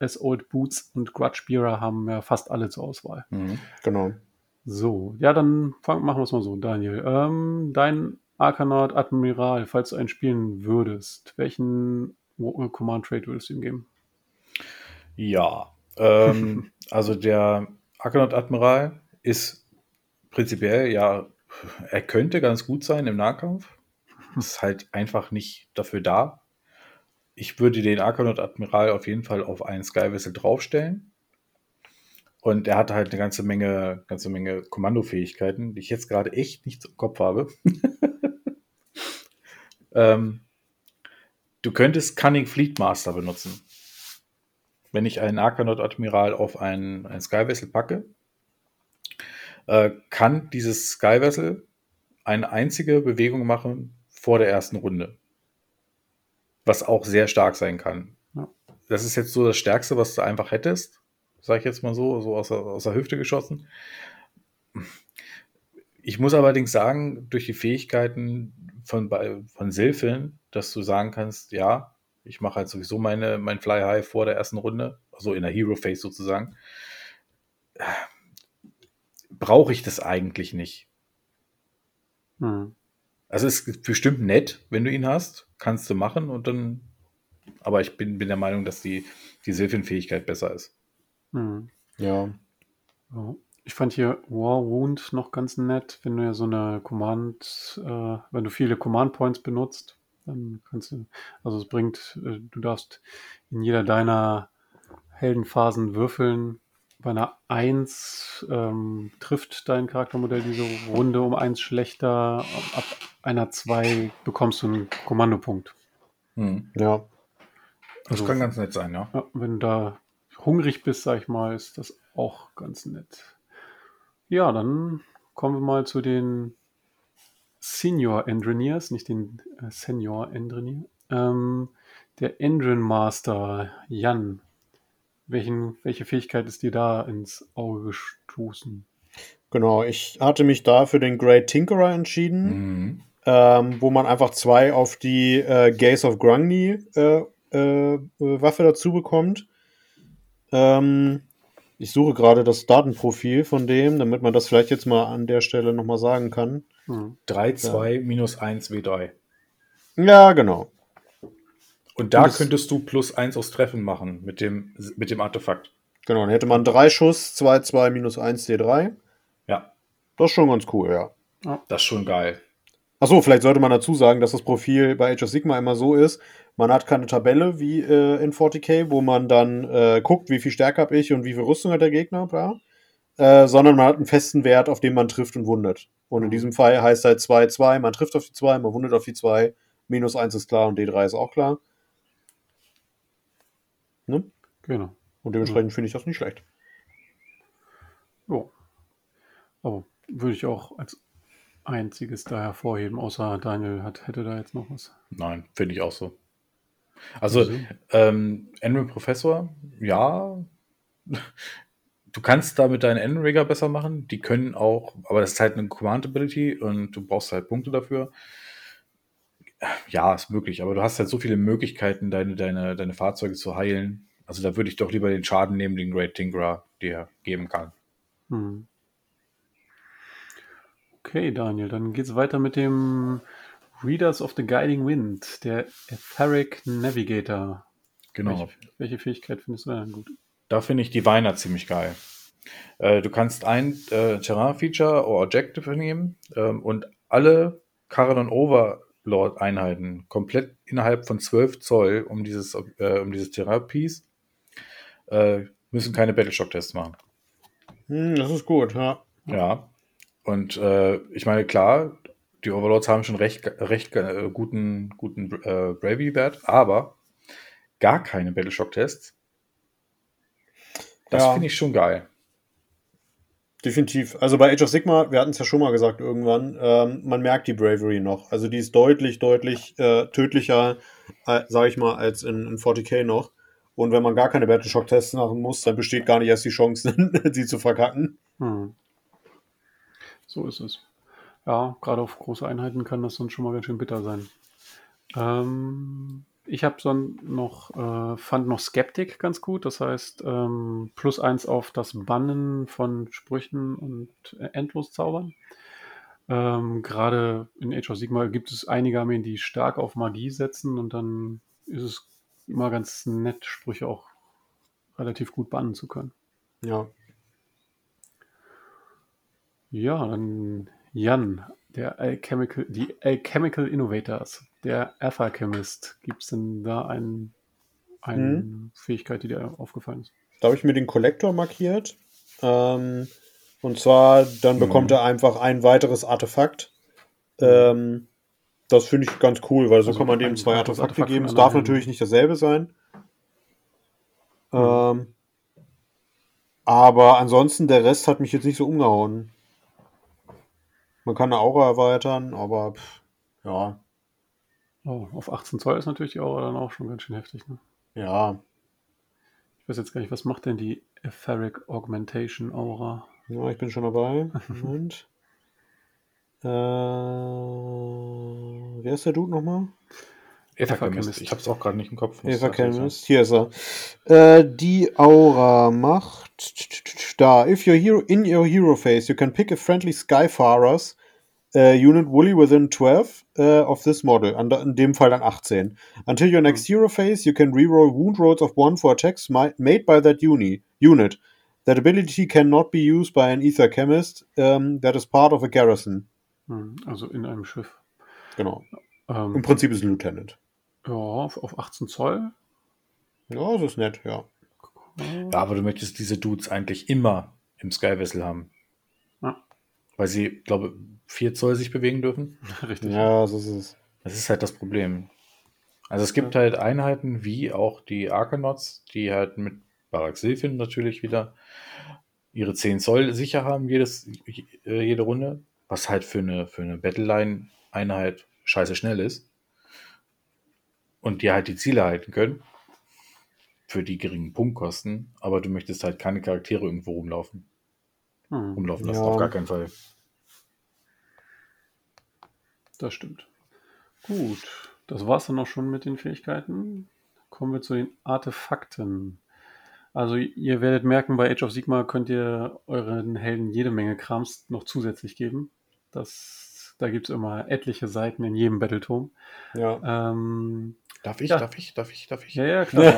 S1: as Old Boots und Grudgebearer haben ja fast alle zur Auswahl.
S3: Mhm.
S2: Genau.
S1: So, ja, dann fang, machen wir es mal so, Daniel. Ähm, dein Arkanaut Admiral, falls du einen spielen würdest, welchen äh, Command Trade würdest du ihm geben?
S3: Ja, ähm, also der Argonaut Admiral ist prinzipiell, ja, er könnte ganz gut sein im Nahkampf. Ist halt einfach nicht dafür da. Ich würde den Argonaut Admiral auf jeden Fall auf einen Sky Vessel draufstellen. Und er hat halt eine ganze Menge, ganze Menge Kommandofähigkeiten, die ich jetzt gerade echt nicht im Kopf habe. ähm, du könntest Cunning Fleet Master benutzen wenn ich einen Arcanaut Admiral auf einen, einen Sky Vessel packe, äh, kann dieses Sky Vessel eine einzige Bewegung machen vor der ersten Runde. Was auch sehr stark sein kann.
S1: Ja.
S3: Das ist jetzt so das Stärkste, was du einfach hättest. Sag ich jetzt mal so, so aus der, aus der Hüfte geschossen. Ich muss allerdings sagen, durch die Fähigkeiten von, von Silphin, dass du sagen kannst, ja, Ich mache halt sowieso meine, mein Fly High vor der ersten Runde, also in der Hero Phase sozusagen. Brauche ich das eigentlich nicht.
S1: Hm.
S3: Also es ist bestimmt nett, wenn du ihn hast, kannst du machen und dann. Aber ich bin, bin der Meinung, dass die, die Sylphin-Fähigkeit besser ist.
S1: Hm.
S2: Ja.
S1: Ja. Ich fand hier War Wound noch ganz nett, wenn du ja so eine Command, äh, wenn du viele Command Points benutzt, dann kannst du, also es bringt, äh, du darfst in jeder deiner Heldenphasen würfeln. Bei einer 1 ähm, trifft dein Charaktermodell diese Runde um 1 schlechter. Ab einer 2 bekommst du einen Kommandopunkt.
S3: Hm.
S2: Ja.
S3: Das
S1: Also-
S3: kann ganz nett sein, ja.
S1: Ja, wenn du da hungrig bist, sag ich mal, ist das auch ganz nett. Ja, dann kommen wir mal zu den Senior Engineers, nicht den äh, Senior Engineer. Ähm, der Engine Master, Jan. Welchen, welche Fähigkeit ist dir da ins Auge gestoßen?
S2: Genau, ich hatte mich da für den Great Tinkerer entschieden,
S3: Mhm.
S2: ähm, wo man einfach zwei auf die äh, Gaze of Grungni äh, äh, äh, Waffe dazu bekommt. Ähm, ich suche gerade das Datenprofil von dem, damit man das vielleicht jetzt mal an der Stelle nochmal sagen kann.
S1: Hm.
S3: 3, 2, minus 1, W3.
S2: Ja, genau.
S3: Und da
S2: Und
S3: könntest du plus 1 aus Treffen machen mit dem, mit dem Artefakt.
S2: Genau, dann hätte man drei Schuss, 2, 2 minus 1 D3.
S3: Ja,
S2: Das ist schon ganz cool, ja.
S3: das ist schon geil.
S2: Achso, vielleicht sollte man dazu sagen, dass das Profil bei Age of Sigma immer so ist, man hat keine Tabelle wie äh, in 40k, wo man dann äh, guckt, wie viel Stärke habe ich und wie viel Rüstung hat der Gegner, bla. Äh, sondern man hat einen festen Wert, auf den man trifft und wundet. Und in diesem Fall heißt halt 2, 2, man trifft auf die 2, man wundet auf die 2, minus 1 ist klar und D3 ist auch klar. Ne?
S1: Genau.
S2: Und dementsprechend finde ich das nicht schlecht.
S1: Jo. Aber würde ich auch als einziges da hervorheben, außer Daniel hat, hätte da jetzt noch was.
S3: Nein, finde ich auch so. Also,
S1: So.
S3: ähm, Enron Professor, ja. Du kannst da mit deinen Enrigger besser machen. Die können auch, aber das ist halt eine Command Ability und du brauchst halt Punkte dafür. Ja, ist möglich, aber du hast halt so viele Möglichkeiten, deine, deine, deine Fahrzeuge zu heilen. Also da würde ich doch lieber den Schaden nehmen, den Great Tinkerer dir geben kann.
S1: Hm. Okay, Daniel, dann geht's weiter mit dem Readers of the Guiding Wind, der Etheric Navigator.
S3: Genau.
S1: Welche, welche Fähigkeit findest du denn gut?
S3: Da finde ich die Weiner ziemlich geil. Äh, du kannst ein äh, Terrain-Feature oder Objective nehmen ähm, und alle Caradon Overlord-Einheiten komplett innerhalb von 12 Zoll um dieses, äh, um dieses Terrain-Piece äh, müssen keine Battleshock-Tests machen.
S2: Hm, das ist gut, ja.
S3: Ja. Und äh, ich meine, klar, die Overlords haben schon recht, recht äh, guten, guten äh, Bravery-Wert, aber gar keine Battleshock-Tests. Das
S2: Ja.
S3: finde ich schon geil.
S2: Definitiv. Also bei Age of Sigma, wir hatten es ja schon mal gesagt irgendwann, ähm, man merkt die Bravery noch. Also die ist deutlich, deutlich äh, tödlicher, äh, sage ich mal, als in, in 40k noch. Und wenn man gar keine Battleshock-Tests machen muss, dann besteht gar nicht erst die Chance, sie zu verkacken.
S1: Hm. So ist es. Ja, gerade auf große Einheiten kann das sonst schon mal ganz schön bitter sein. Ähm, ich habe so noch, äh, fand noch Skeptic ganz gut. Das heißt, ähm, plus eins auf das Bannen von Sprüchen und äh, Endloszaubern. Ähm, gerade in Age of Sigma gibt es einige Armeen, die stark auf Magie setzen und dann ist es immer ganz nett, Sprüche auch relativ gut bannen zu können.
S2: Ja.
S1: Ja, dann Jan, der Alchemical, die Alchemical Innovators, der Alpha Chemist. Gibt es denn da ein, eine Fähigkeit, die dir aufgefallen ist?
S2: Da habe ich mir den Kollektor markiert. Ähm, und zwar, dann
S3: Mhm.
S2: bekommt er einfach ein weiteres Artefakt. Ähm, das finde ich ganz cool, weil so
S1: Also
S2: kann man dem zwei Artefakte
S1: Artefakt
S2: geben. Es darf natürlich nicht dasselbe sein.
S1: Mhm.
S2: Ähm, aber ansonsten, der Rest hat mich jetzt nicht so umgehauen. Man kann eine Aura erweitern, aber pff, ja,
S1: Oh, auf 18 Zoll ist natürlich die Aura dann auch schon ganz schön heftig. Ne?
S2: ja,
S1: Ich weiß jetzt gar nicht, was macht denn die Etheric Augmentation Aura?
S2: ja, ich bin schon dabei. Moment. Äh, wer ist der Dude nochmal?
S3: Ether Chemist. Ich habe es auch gerade nicht im Kopf.
S2: Eva Chemist, hier ist er. Äh, die Aura macht da. If you're hero, in your hero phase, you can pick a friendly Skyfarers uh, unit Woolly within 12 uh, of this model. An, in dem Fall dann 18. Until your next hero phase, you can reroll wound rolls of 1 for attacks made by that uni, unit. That ability cannot be used by an Ether Chemist um, that is part of a garrison.
S1: Hm, Also in einem Schiff.
S2: Genau.
S1: Ähm,
S2: Im Prinzip ist ein Lieutenant.
S1: ja, auf, auf 18 Zoll.
S2: Ja, das ist nett, ja.
S3: Ja, aber du möchtest diese Dudes eigentlich immer im Sky Vessel haben.
S1: Ja.
S3: Weil sie, glaube 4 Zoll sich bewegen dürfen.
S1: Richtig.
S2: Ja, so ist es.
S3: Das ist halt das Problem. Also es gibt halt Einheiten wie auch die Arkanauts, die halt mit Barak Silfin natürlich wieder ihre 10 Zoll sicher haben jedes, äh, jede Runde, was halt für eine, für eine Battleline-Einheit scheiße schnell ist. Und die halt die Ziele halten können. Für die geringen Punktkosten. Aber du möchtest halt keine Charaktere irgendwo rumlaufen.
S1: Hm,
S3: Rumlaufen lassen,
S2: Ja.
S3: auf gar keinen Fall.
S1: das stimmt. Gut, das war's dann auch schon mit den Fähigkeiten. Kommen wir zu den Artefakten. Also ihr werdet merken, bei Age of Sigma könnt ihr euren Helden jede Menge Krams noch zusätzlich geben. Das, da gibt's immer etliche Seiten in jedem Battletome.
S2: Ja.
S1: Ähm,
S3: Darf ich,
S1: Ja.
S3: darf ich, darf ich, darf ich?
S1: ja, ja, klar.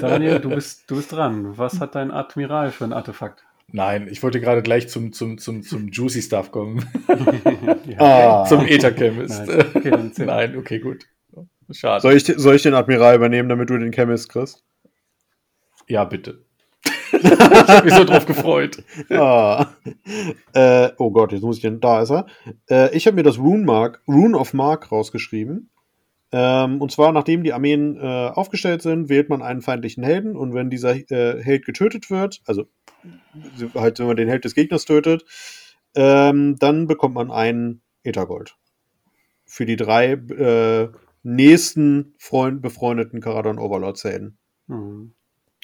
S1: Daniel. Du bist, du bist dran. Was hat dein Admiral für ein Artefakt?
S3: Nein, ich wollte gerade gleich zum, zum, zum, zum Juicy Stuff kommen.
S1: ja.
S2: Ah.
S3: Zum Ether Chemist.
S1: Nein, okay.
S3: Nein, okay, gut. Schade.
S2: Soll ich, soll ich den Admiral übernehmen, damit du den Chemist kriegst?
S3: Ja, bitte. Ich habe mich so drauf gefreut.
S2: ah. äh, oh Gott, jetzt muss ich den. Da ist er. Äh, ich habe mir das Rune, Mark, Rune of Mark rausgeschrieben. Ähm, und zwar, nachdem die Armeen äh, aufgestellt sind, wählt man einen feindlichen Helden und wenn dieser äh, Held getötet wird, also halt, wenn man den Held des Gegners tötet, ähm, dann bekommt man einen Ethergold. Für die drei äh, nächsten Freund, befreundeten Karadon Overlords Helden.
S1: Hm.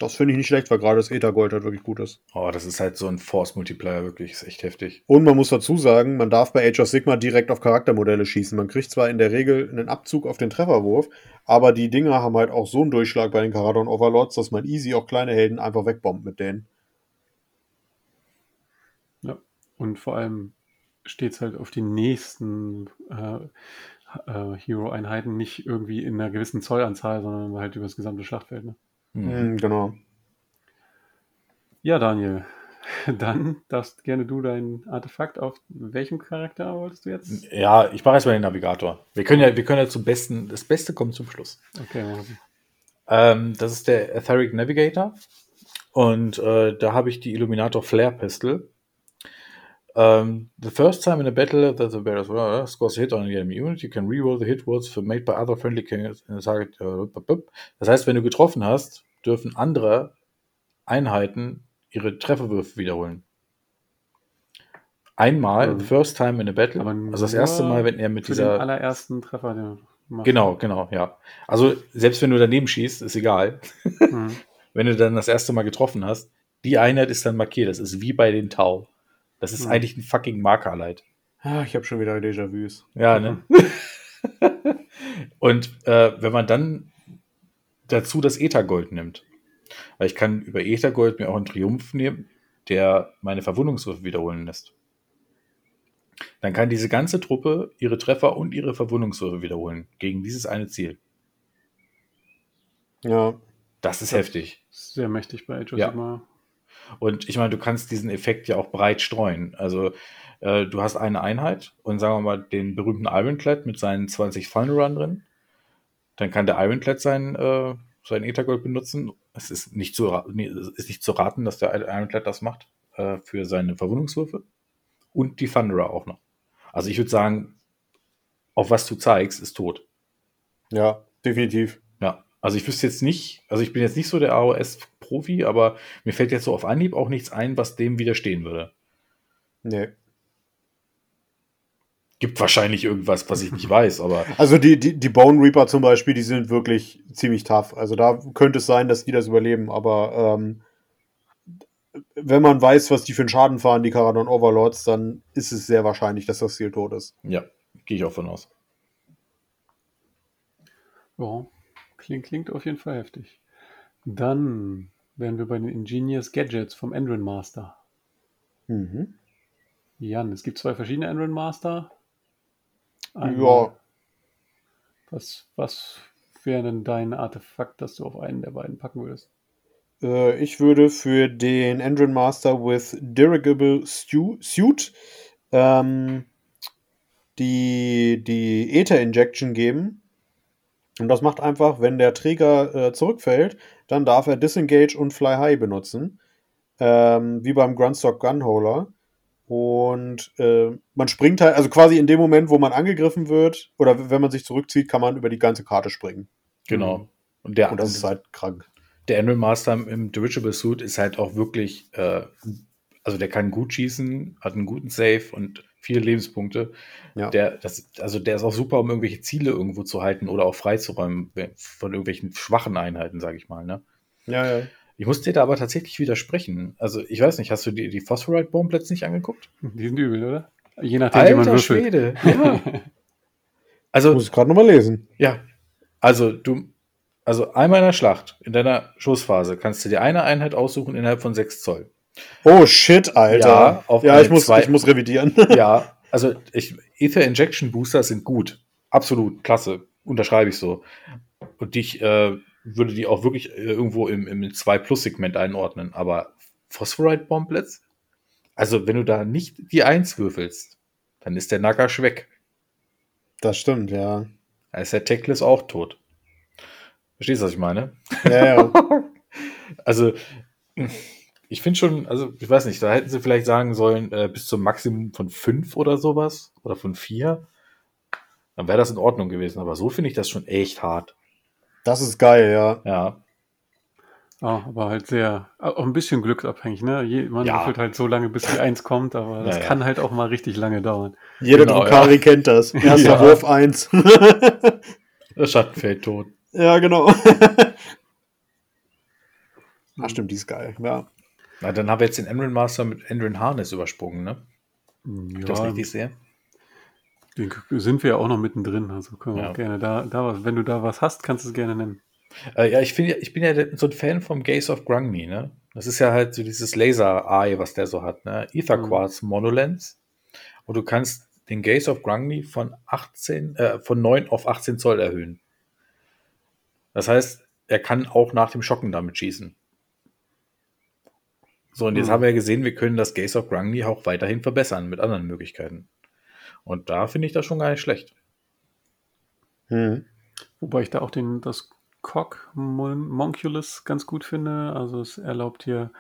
S2: Das finde ich nicht schlecht, weil gerade das Ethergold halt wirklich gut ist.
S3: Oh, das ist halt so ein Force-Multiplier, wirklich. Ist echt heftig.
S2: Und man muss dazu sagen, man darf bei Age of Sigma direkt auf Charaktermodelle schießen. Man kriegt zwar in der Regel einen Abzug auf den Trefferwurf, aber die Dinger haben halt auch so einen Durchschlag bei den Karadon Overlords, dass man easy auch kleine Helden einfach wegbombt mit denen.
S1: Ja, und vor allem steht es halt auf die nächsten äh, äh, Hero-Einheiten nicht irgendwie in einer gewissen Zollanzahl, sondern halt über das gesamte Schlachtfeld. Ne?
S3: Hm.
S2: Mhm, genau.
S1: Ja, Daniel, dann darfst gerne du dein Artefakt auf welchem Charakter wolltest du jetzt?
S3: Ja, ich mache erstmal den Navigator. Wir können ja, wir können ja zum Besten, das Beste kommt zum Schluss.
S1: Okay, machen.
S3: Ähm, das ist der Etheric Navigator. Und äh, da habe ich die Illuminator Flare Pistol. Um, the first time in a battle that the bear well, scores a hit on the enemy unit, you can reroll the hit rolls for made by other friendly characters in the target. bup. Das heißt, wenn du getroffen hast, dürfen andere Einheiten ihre Trefferwürfe wiederholen. Einmal,
S1: Mhm.
S3: the first time in a battle, also das erste Mal, wenn er mit
S1: Für
S3: dieser
S1: den allerersten Treffer, den du machst.
S3: Genau, genau, ja. Also selbst wenn du daneben schießt, ist egal.
S1: Mhm.
S3: Wenn du dann das erste Mal getroffen hast, die Einheit ist dann markiert. Das ist wie bei den Tau. Das ist
S1: Mhm.
S3: eigentlich ein fucking Markerleit.
S2: Ah, ich habe schon wieder Déjà-vus.
S3: Ja, ne? Und äh, wenn man dann dazu das Ethergold nimmt, weil ich kann über Ethergold mir auch einen Triumph nehmen, der meine Verwundungswürfe wiederholen lässt. Dann kann diese ganze Truppe ihre Treffer und ihre Verwundungswürfe wiederholen gegen dieses eine Ziel.
S2: Ja.
S3: Das ist
S1: Ja.
S3: heftig.
S1: Sehr mächtig bei Age of
S3: Ja.
S1: Sigma.
S3: Und ich meine, du kannst diesen Effekt ja auch breit streuen. Also äh, du hast eine Einheit und sagen wir mal den berühmten Ironclad mit seinen 20 Final drin. Dann kann der Ironclad sein, äh, sein Ethergold benutzen. Es ist nicht, zu, ist nicht zu raten, dass der Ironclad das macht äh, für seine Verwundungswürfe. Und die Thunderer auch noch. Also ich würde sagen, auf was du zeigst, ist tot.
S2: Ja, definitiv.
S3: Ja, also ich wüsste jetzt nicht, also ich bin jetzt nicht so der AOS-Profi, aber mir fällt jetzt so auf Anhieb auch nichts ein, was dem widerstehen würde.
S2: Nee.
S3: Gibt wahrscheinlich irgendwas, was ich nicht weiß, aber
S2: Also die, die, die Bone Reaper zum Beispiel, die sind wirklich ziemlich tough. Also da könnte es sein, dass die das überleben, aber ähm, wenn man weiß, was die für einen Schaden fahren, die Karadon Overlords, dann ist es sehr wahrscheinlich, dass das Ziel tot ist.
S3: ja, gehe ich auch von aus.
S1: Ja, klingt, klingt auf jeden Fall heftig. Dann wären wir bei den Ingenious Gadgets vom Endrin Master.
S2: Mhm.
S1: Jan, es gibt zwei verschiedene Endrin Master.
S2: Ja,
S1: Was, was wäre denn dein Artefakt, das du auf einen der beiden packen würdest?
S2: äh, ich würde für den Endrin Master with Dirigable Suit ähm, die, die Ether Injection geben. Und das macht einfach, wenn der Träger äh, zurückfällt, dann darf er Disengage und Fly High benutzen. Ähm, wie beim Grundstock Gunholder. Und äh, man springt halt, also quasi in dem Moment, wo man angegriffen wird, oder wenn man sich zurückzieht, kann man über die ganze Karte springen.
S3: Genau. Und der,
S2: Und das ist halt krank.
S3: der Endrin Master im Dirigible Suit ist halt auch wirklich, äh, also der kann gut schießen, hat einen guten Save und viele Lebenspunkte.
S2: Ja.
S3: Der, das, also der ist auch super, um irgendwelche Ziele irgendwo zu halten oder auch freizuräumen von irgendwelchen schwachen Einheiten, sage ich mal. Ne?
S2: Ja, ja.
S3: Ich muss dir da aber tatsächlich widersprechen. Also ich weiß nicht, hast du dir die Phosphorite Bomb nicht angeguckt?
S1: Die sind übel, oder? Je nachdem, wie man
S3: Alter
S1: würfelt.
S3: Schwede, ja. Also
S2: Muss ich gerade nochmal lesen.
S3: Ja, also du, also einmal in der Schlacht, in deiner Schussphase, kannst du dir eine Einheit aussuchen innerhalb von 6 Zoll.
S2: Oh shit, Alter.
S3: Ja,
S2: Ja, ich, muss, ich muss revidieren.
S3: Ja, also ich, Ether Injection Booster sind gut. Absolut, klasse. Unterschreibe ich so. Und ich äh, würde die auch wirklich äh, irgendwo im, im 2-Plus-Segment einordnen. Aber Phosphorite Bomblets? Also, wenn du da nicht die 1 würfelst, dann ist der Nagash weg.
S2: Das stimmt, ja.
S3: Da ist der Techless auch tot. Verstehst du, was ich meine?
S2: Ja, ja.
S3: Also, ich finde schon, also ich weiß nicht, da hätten sie vielleicht sagen sollen, äh, bis zum Maximum von fünf oder sowas oder von vier. Dann wäre das in Ordnung gewesen. Aber so finde ich das schon echt hart.
S2: Das ist geil, ja.
S3: Ja,
S1: Ah, aber halt sehr, auch ein bisschen glücksabhängig, ne? Je, man
S3: Ja.
S1: würfelt halt so lange, bis die Eins kommt, aber das
S3: Ja, ja.
S1: kann halt auch mal richtig lange dauern.
S2: Jeder
S3: Genau,
S2: Drukari kennt das. Erster
S3: Ja.
S2: Wurf 1.
S3: das Schattenfeld tot.
S2: ja, genau. Ach, stimmt, die ist geil. Ja.
S3: Na, dann haben wir jetzt den Endrin Master mit Endrin Harness übersprungen, ne? Wenn ich das
S1: Ja,
S3: richtig sehe.
S1: den sind wir ja auch noch mittendrin, also können wir
S3: Ja.
S1: auch gerne da, da was, wenn du da was hast, kannst du es gerne nennen.
S3: Äh, ja, ich, find, ja- ich bin ja so ein Fan vom Gaze of Grungni, ne? Das ist ja halt so dieses Laser-Eye, was der so hat, ne? Ether
S1: Mhm.
S3: Quartz Monolens. Und du kannst den Gaze of Grungni von 18, äh, von 9 auf 18 Zoll erhöhen. Das heißt, er kann auch nach dem Schocken damit schießen. So, und jetzt
S1: Mhm.
S3: haben wir ja gesehen, wir können das Gaze of Grungni auch weiterhin verbessern mit anderen Möglichkeiten. Und da finde ich das schon gar nicht schlecht.
S2: Hm.
S1: Wobei ich da auch den, das Cock Mon- Monculus ganz gut finde. Also es erlaubt hier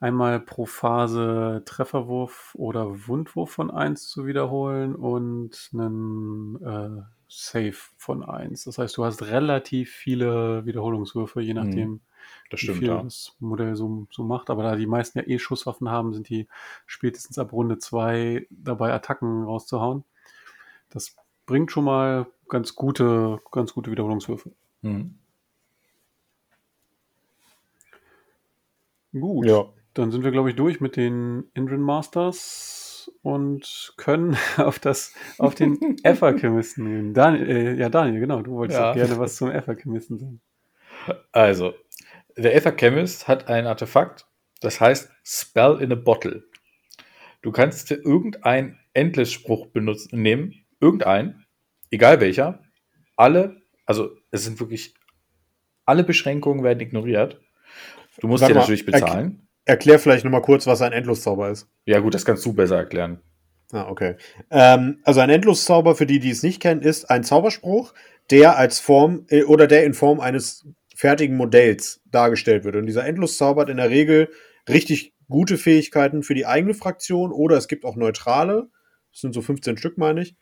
S1: einmal pro Phase Trefferwurf oder Wundwurf von 1 zu wiederholen und einen äh, Save von 1. Das heißt, du hast relativ viele Wiederholungswürfe, je nachdem,
S3: Das
S1: wie
S3: stimmt,
S1: viel
S3: ja.
S1: das Modell so, so macht. Aber da die meisten ja eh Schusswaffen haben, sind die spätestens ab Runde 2 dabei, Attacken rauszuhauen. Das bringt schon mal ganz gute, ganz gute Wiederholungswürfe.
S3: Mhm.
S1: Gut,
S2: Ja.
S1: dann sind wir, glaube ich, durch mit den Indrin Masters und können auf das, auf den Efferchemisten gehen. Daniel, äh, ja, Daniel, genau, du wolltest
S3: Ja.
S1: auch gerne was zum Efferchemisten sagen.
S3: Also, der Ether Chemist hat ein Artefakt, das heißt Spell in a Bottle. Du kannst dir irgendeinen Endless-Spruch benutzen, nehmen, irgendeinen, egal welcher, alle, also es sind wirklich, alle Beschränkungen werden ignoriert. Du musst
S2: Warte
S3: dir
S2: mal,
S3: natürlich bezahlen.
S2: Erklär vielleicht nochmal kurz, was ein Endloszauber ist.
S3: Ja gut, das kannst du besser erklären.
S2: Ah, okay. Ähm, also ein Endloszauber, für die, die es nicht kennen, ist ein Zauberspruch, der als Form äh, oder der in Form eines fertigen Modells dargestellt wird. Und dieser Endloszauber hat in der Regel richtig gute Fähigkeiten für die eigene Fraktion oder es gibt auch neutrale, das sind so 15 Stück, meine ich,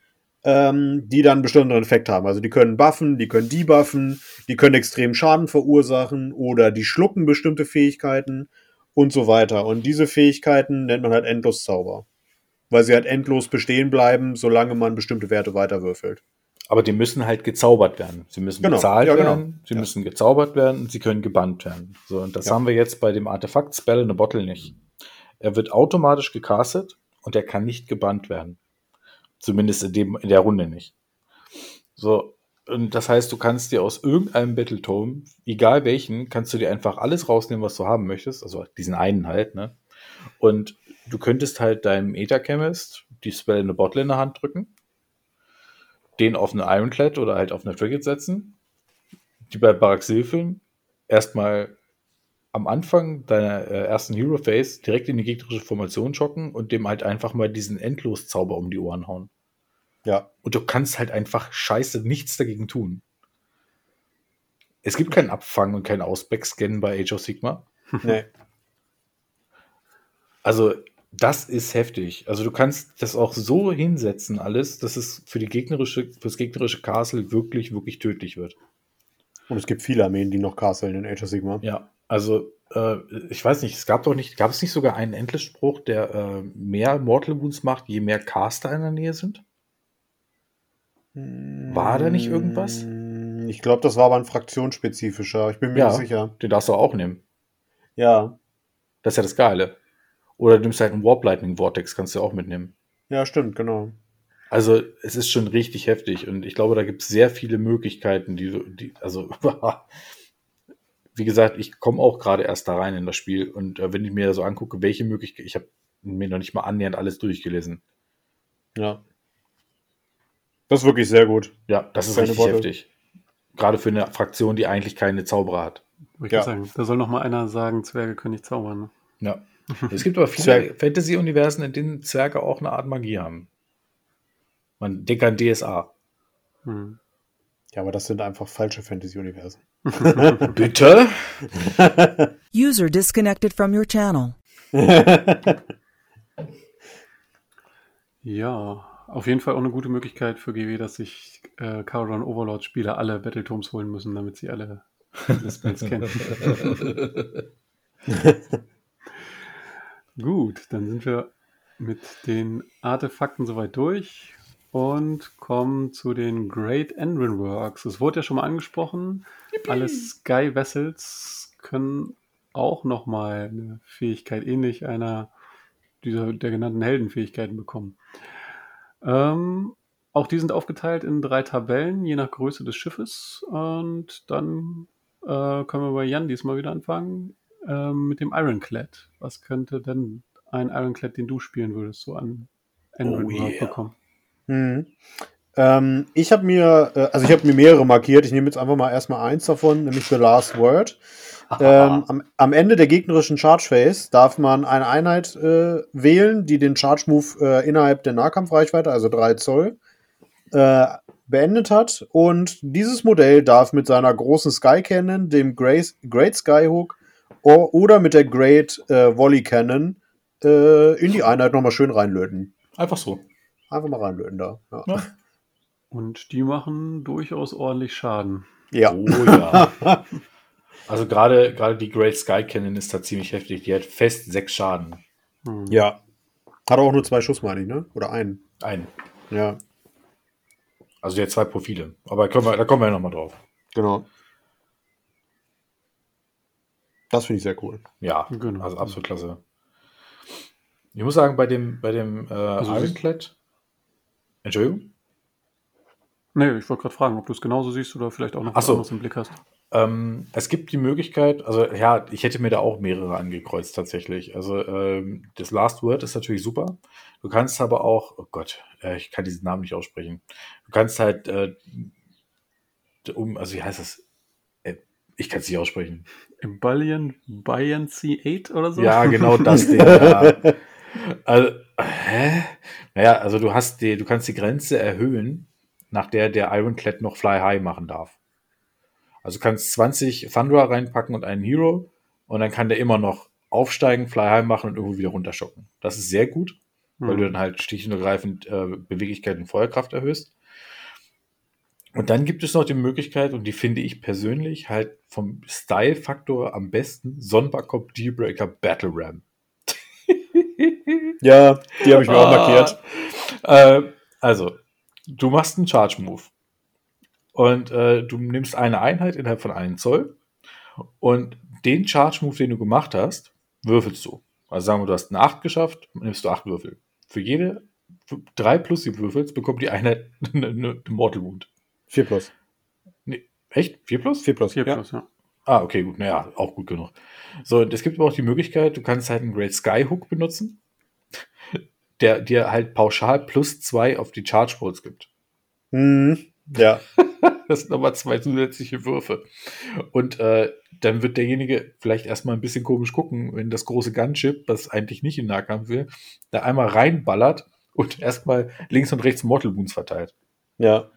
S2: ähm, die dann einen besonderen Effekt haben. Also die können buffen, die können debuffen, die können extremen Schaden verursachen oder die schlucken bestimmte Fähigkeiten und so weiter. Und diese Fähigkeiten nennt man halt Endloszauber weil sie halt endlos bestehen bleiben, solange man bestimmte Werte weiterwürfelt.
S3: Aber die müssen halt gezaubert werden. Sie müssen
S2: Genau,
S3: bezahlt
S2: ja, genau.
S3: werden, sie
S2: Ja.
S3: müssen gezaubert werden und sie können gebannt werden. So, und das
S2: Ja.
S3: haben wir jetzt bei dem Artefakt Spell in a Bottle nicht. Er wird automatisch gecastet und er kann nicht gebannt werden. Zumindest in, dem, in der Runde nicht. So, Und das heißt, du kannst dir aus irgendeinem Battletome, egal welchen, kannst du dir einfach alles rausnehmen, was du haben möchtest. Also diesen einen halt, ne? Und du könntest halt deinem Ether-Chemist die Spell in eine Bottle in der Hand drücken, den auf eine Ironclad oder halt auf eine Frigate setzen, die bei Baraxilfeln erstmal am Anfang deiner äh, ersten Hero Phase direkt in die gegnerische Formation schocken und dem halt einfach mal diesen Endloszauber um die Ohren hauen.
S2: Ja.
S3: Und du kannst halt einfach scheiße nichts dagegen tun. Es gibt keinen Abfang und keinen Ausback-Scan bei Age of Sigma.
S2: Nee.
S3: Also, das ist heftig. Also, du kannst das auch so hinsetzen, alles, dass es für die gegnerische, fürs gegnerische Castle wirklich, wirklich tödlich wird.
S2: Und es gibt viele Armeen, die noch Castle in Age of Sigma.
S3: Ja, also, äh, ich weiß nicht, es gab doch nicht, gab es nicht sogar einen Endless-Spruch, der äh, mehr Mortal Wounds macht, je mehr Caster in der Nähe sind? War da nicht irgendwas?
S2: Mm, Ich glaube, das war aber ein fraktionsspezifischer. Ich bin mir
S3: Ja.
S2: nicht sicher.
S3: Den darfst du auch nehmen.
S2: Ja.
S3: Das ist ja das Geile. Oder du nimmst halt einen Warp Lightning Vortex, kannst du auch mitnehmen.
S2: Ja, stimmt, genau.
S3: Also, es ist schon richtig heftig und ich glaube, da gibt es sehr viele Möglichkeiten, die du, die, also, wie gesagt, ich komme auch gerade erst da rein in das Spiel und äh, wenn ich mir so angucke, welche Möglichkeiten, ich habe mir noch nicht mal annähernd alles durchgelesen.
S2: Ja. Das ist wirklich sehr gut.
S3: Ja, das ist
S2: Keine
S3: richtig
S2: Worte.
S3: heftig. Gerade für eine Fraktion, die eigentlich keine Zauberer hat.
S1: Ich
S2: Ja.
S1: sagen, da soll noch mal einer sagen, Zwerge können nicht zaubern. Ne?
S3: Ja. Es gibt aber viele Fantasy-Universen, in denen Zwerge auch eine Art Magie haben. Man denkt an DSA.
S1: Hm.
S2: Ja, aber das sind einfach falsche Fantasy-Universen.
S3: Bitte?
S4: User disconnected from your channel.
S1: Ja, auf jeden Fall auch eine gute Möglichkeit für GW, dass sich äh, Caron Overlord-Spieler alle Battletomes holen müssen, damit sie alle alle Spells kennen. Gut, dann sind wir mit den Artefakten soweit durch und kommen zu den Great Enrin Works. Es wurde ja schon mal angesprochen, alle Sky Vessels können auch nochmal eine Fähigkeit ähnlich einer dieser der genannten Heldenfähigkeiten bekommen. Ähm, auch die sind aufgeteilt in drei Tabellen, je nach Größe des Schiffes. Und dann äh, können wir bei Jan diesmal wieder anfangen ähm, mit dem Ironclad. Was könnte denn ein Ironclad, den du spielen würdest, so an Enrin
S3: Oh yeah.
S1: bekommen?
S2: Mhm. Ähm, ich habe mir, äh, also ich habe mir mehrere markiert. Ich nehme jetzt einfach mal erstmal eins davon, nämlich The Last Word. Ähm, am, am Ende der gegnerischen Charge Phase darf man eine Einheit äh, wählen, die den Charge Move äh, innerhalb der Nahkampfreichweite, also 3 Zoll, äh, beendet hat. Und dieses Modell darf mit seiner großen Sky Cannon, dem Great, Great Skyhook oder mit der Great äh, Volley Cannon äh, in die Einheit nochmal schön reinlöten.
S3: Einfach so.
S2: Einfach mal reinlöten da. Ja.
S3: Ja.
S1: Und die machen durchaus ordentlich Schaden.
S2: ja.
S3: Oh ja. Also gerade gerade die Great Sky Cannon ist da ziemlich heftig. Die hat fest sechs Schaden.
S1: Hm.
S2: Ja. Hat auch nur zwei Schuss, meine ich, ne? Oder einen.
S3: Ein.
S2: Ja,
S3: Also die hat zwei Profile. Aber können wir, da kommen wir ja nochmal drauf.
S2: genau. Das finde ich sehr cool.
S3: Ja,
S1: Genau.
S3: also absolut klasse. Ich muss sagen, bei dem, bei dem äh,
S1: Also
S3: Ironclad. Entschuldigung?
S1: Nee, ich wollte gerade fragen, ob du es genauso siehst oder vielleicht auch noch
S3: Ach so.
S1: anderes im Blick hast.
S3: Ähm, es gibt die Möglichkeit, also ja, ich hätte mir da auch mehrere angekreuzt tatsächlich. Also ähm, das Last Word ist natürlich super. Du kannst aber auch, oh Gott, äh, ich kann diesen Namen nicht aussprechen. Du kannst halt, äh, um, also wie heißt das? Ich kann es nicht aussprechen.
S1: Ebullion Buoyancy 8 oder so?
S3: Ja, genau das Ding. Ja. Also, hä? Naja, also du hast die, du kannst die Grenze erhöhen, nach der der Ironclad noch Fly High machen darf. Also du kannst 20 Thunderer reinpacken und einen Hero und dann kann der immer noch aufsteigen, Fly High machen und irgendwo wieder runterschocken. Das ist sehr gut, weil
S1: Hm.
S3: du dann halt schlicht und ergreifend äh, Beweglichkeit und Feuerkraft erhöhst. Und dann gibt es noch die Möglichkeit, und die finde ich persönlich halt vom Style-Faktor am besten, Sonderkopf Dealbreaker Battle Ram.
S2: Ja, die habe ich mir auch markiert.
S3: Äh, also, du machst einen Charge-Move. Und äh, du nimmst eine Einheit innerhalb von einem Zoll. Und den Charge-Move, den du gemacht hast, würfelst du. Also sagen wir, du hast eine 8 geschafft, nimmst du 8 Würfel. Für jede 3 plus die Würfels bekommt die Einheit eine, eine Mortal Wound.
S2: 4 plus.
S3: Echt? 4 plus?
S2: 4 plus.
S1: 4
S2: ja.
S1: plus, ja.
S3: Ah, okay, gut. Naja, auch gut genug. So, es gibt aber auch die Möglichkeit, du kannst halt einen Great Sky Hook benutzen, der dir halt pauschal plus zwei auf die Charge Bolts gibt.
S2: Mhm. Ja.
S3: Das sind nochmal zwei zusätzliche Würfe. Und äh, dann wird derjenige vielleicht erstmal ein bisschen komisch gucken, wenn das große Gunship, das eigentlich nicht in Nahkampf will, da einmal reinballert und erstmal links und rechts Mortal Wounds verteilt.
S2: Ja.